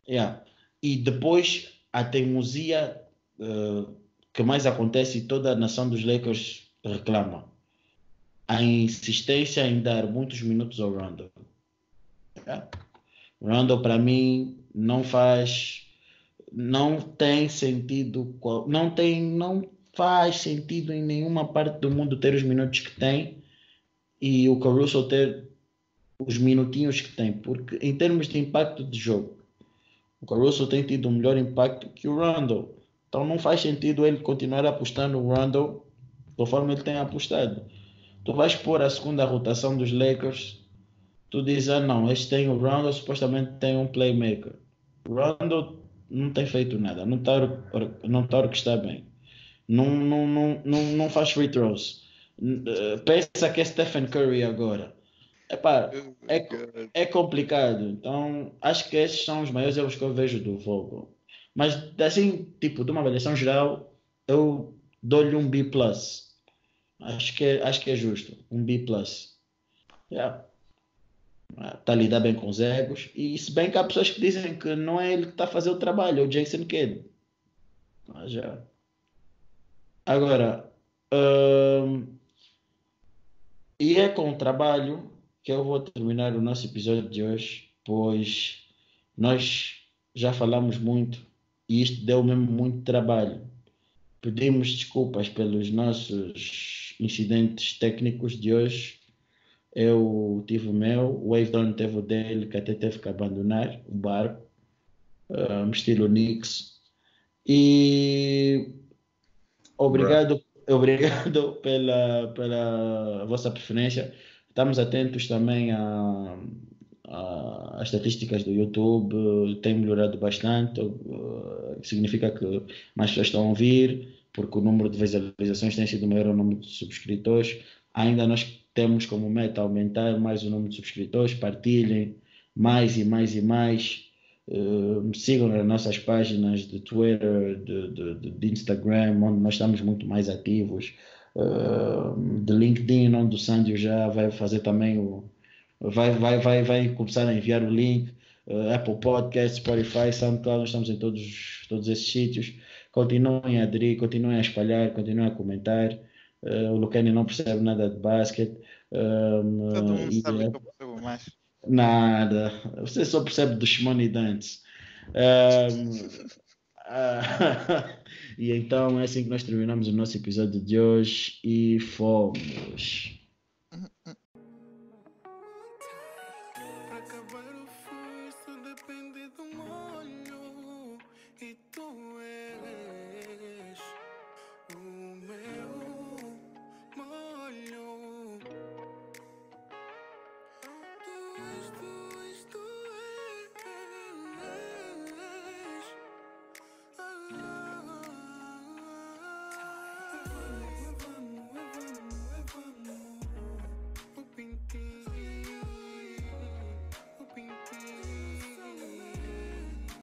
yeah. e depois a teimosia uh, que mais acontece e toda a nação dos Lakers reclama a insistência em dar muitos minutos ao Rondo. Yeah. Rondo para mim não faz não tem sentido não tem não faz sentido em nenhuma parte do mundo ter os minutos que tem e o Caruso ter os minutinhos que tem, porque em termos de impacto de jogo, o Caruso tem tido um melhor impacto que o Randall. Então não faz sentido ele continuar apostando no Randall conforme ele tem apostado. Tu vais pôr a segunda rotação dos Lakers, tu dizes, ah não, este tem o Randall, supostamente tem um playmaker. O Randall não tem feito nada, não está não tá que está bem. Não, não, não, não, não faz free throws eh, pensa que é Stephen Curry agora. Epá, é, é complicado. Então, acho que esses são os maiores erros que eu vejo do Vogel. Mas, assim, tipo, de uma avaliação geral, eu dou-lhe um B+. Acho que, é, acho que é justo. Um B+. Yeah. Está a lidar bem com os egos. E se bem que há pessoas que dizem que não é ele que está a fazer o trabalho, é o Jason Kidd. Mas já. Agora, hum, e é com o trabalho que eu vou terminar o nosso episódio de hoje, pois nós já falamos muito e isto deu mesmo muito trabalho. Pedimos desculpas pelos nossos incidentes técnicos de hoje. Eu tive o meu, o Wavedon teve o dele, que até teve que abandonar o barco, um, estilo Nix. E obrigado Obrigado pela, pela vossa preferência. Estamos atentos também a, a, as estatísticas do YouTube, tem melhorado bastante, significa que mais pessoas estão a ouvir, porque o número de visualizações tem sido maior o número de subscritores. Ainda nós temos como meta aumentar mais o número de subscritores, partilhem mais e mais e mais. Uh, sigam nas nossas páginas de Twitter, de, de, de, Instagram, onde nós estamos muito mais ativos, uh, de LinkedIn, onde o Sandio já vai fazer também o. Vai, vai, vai, vai começar a enviar o link. Uh, Apple Podcast, Spotify, SoundCloud, nós estamos em todos, todos esses sítios. Continuem a aderir, continuem a espalhar, continuem a comentar. o Lucani não percebe nada de basquete. Todo mundo sabe que eu percebo mais. Nada. Você só percebe dos money dance. Um, <laughs> uh, <laughs> e então é assim que nós terminamos o nosso episódio de hoje e fomos.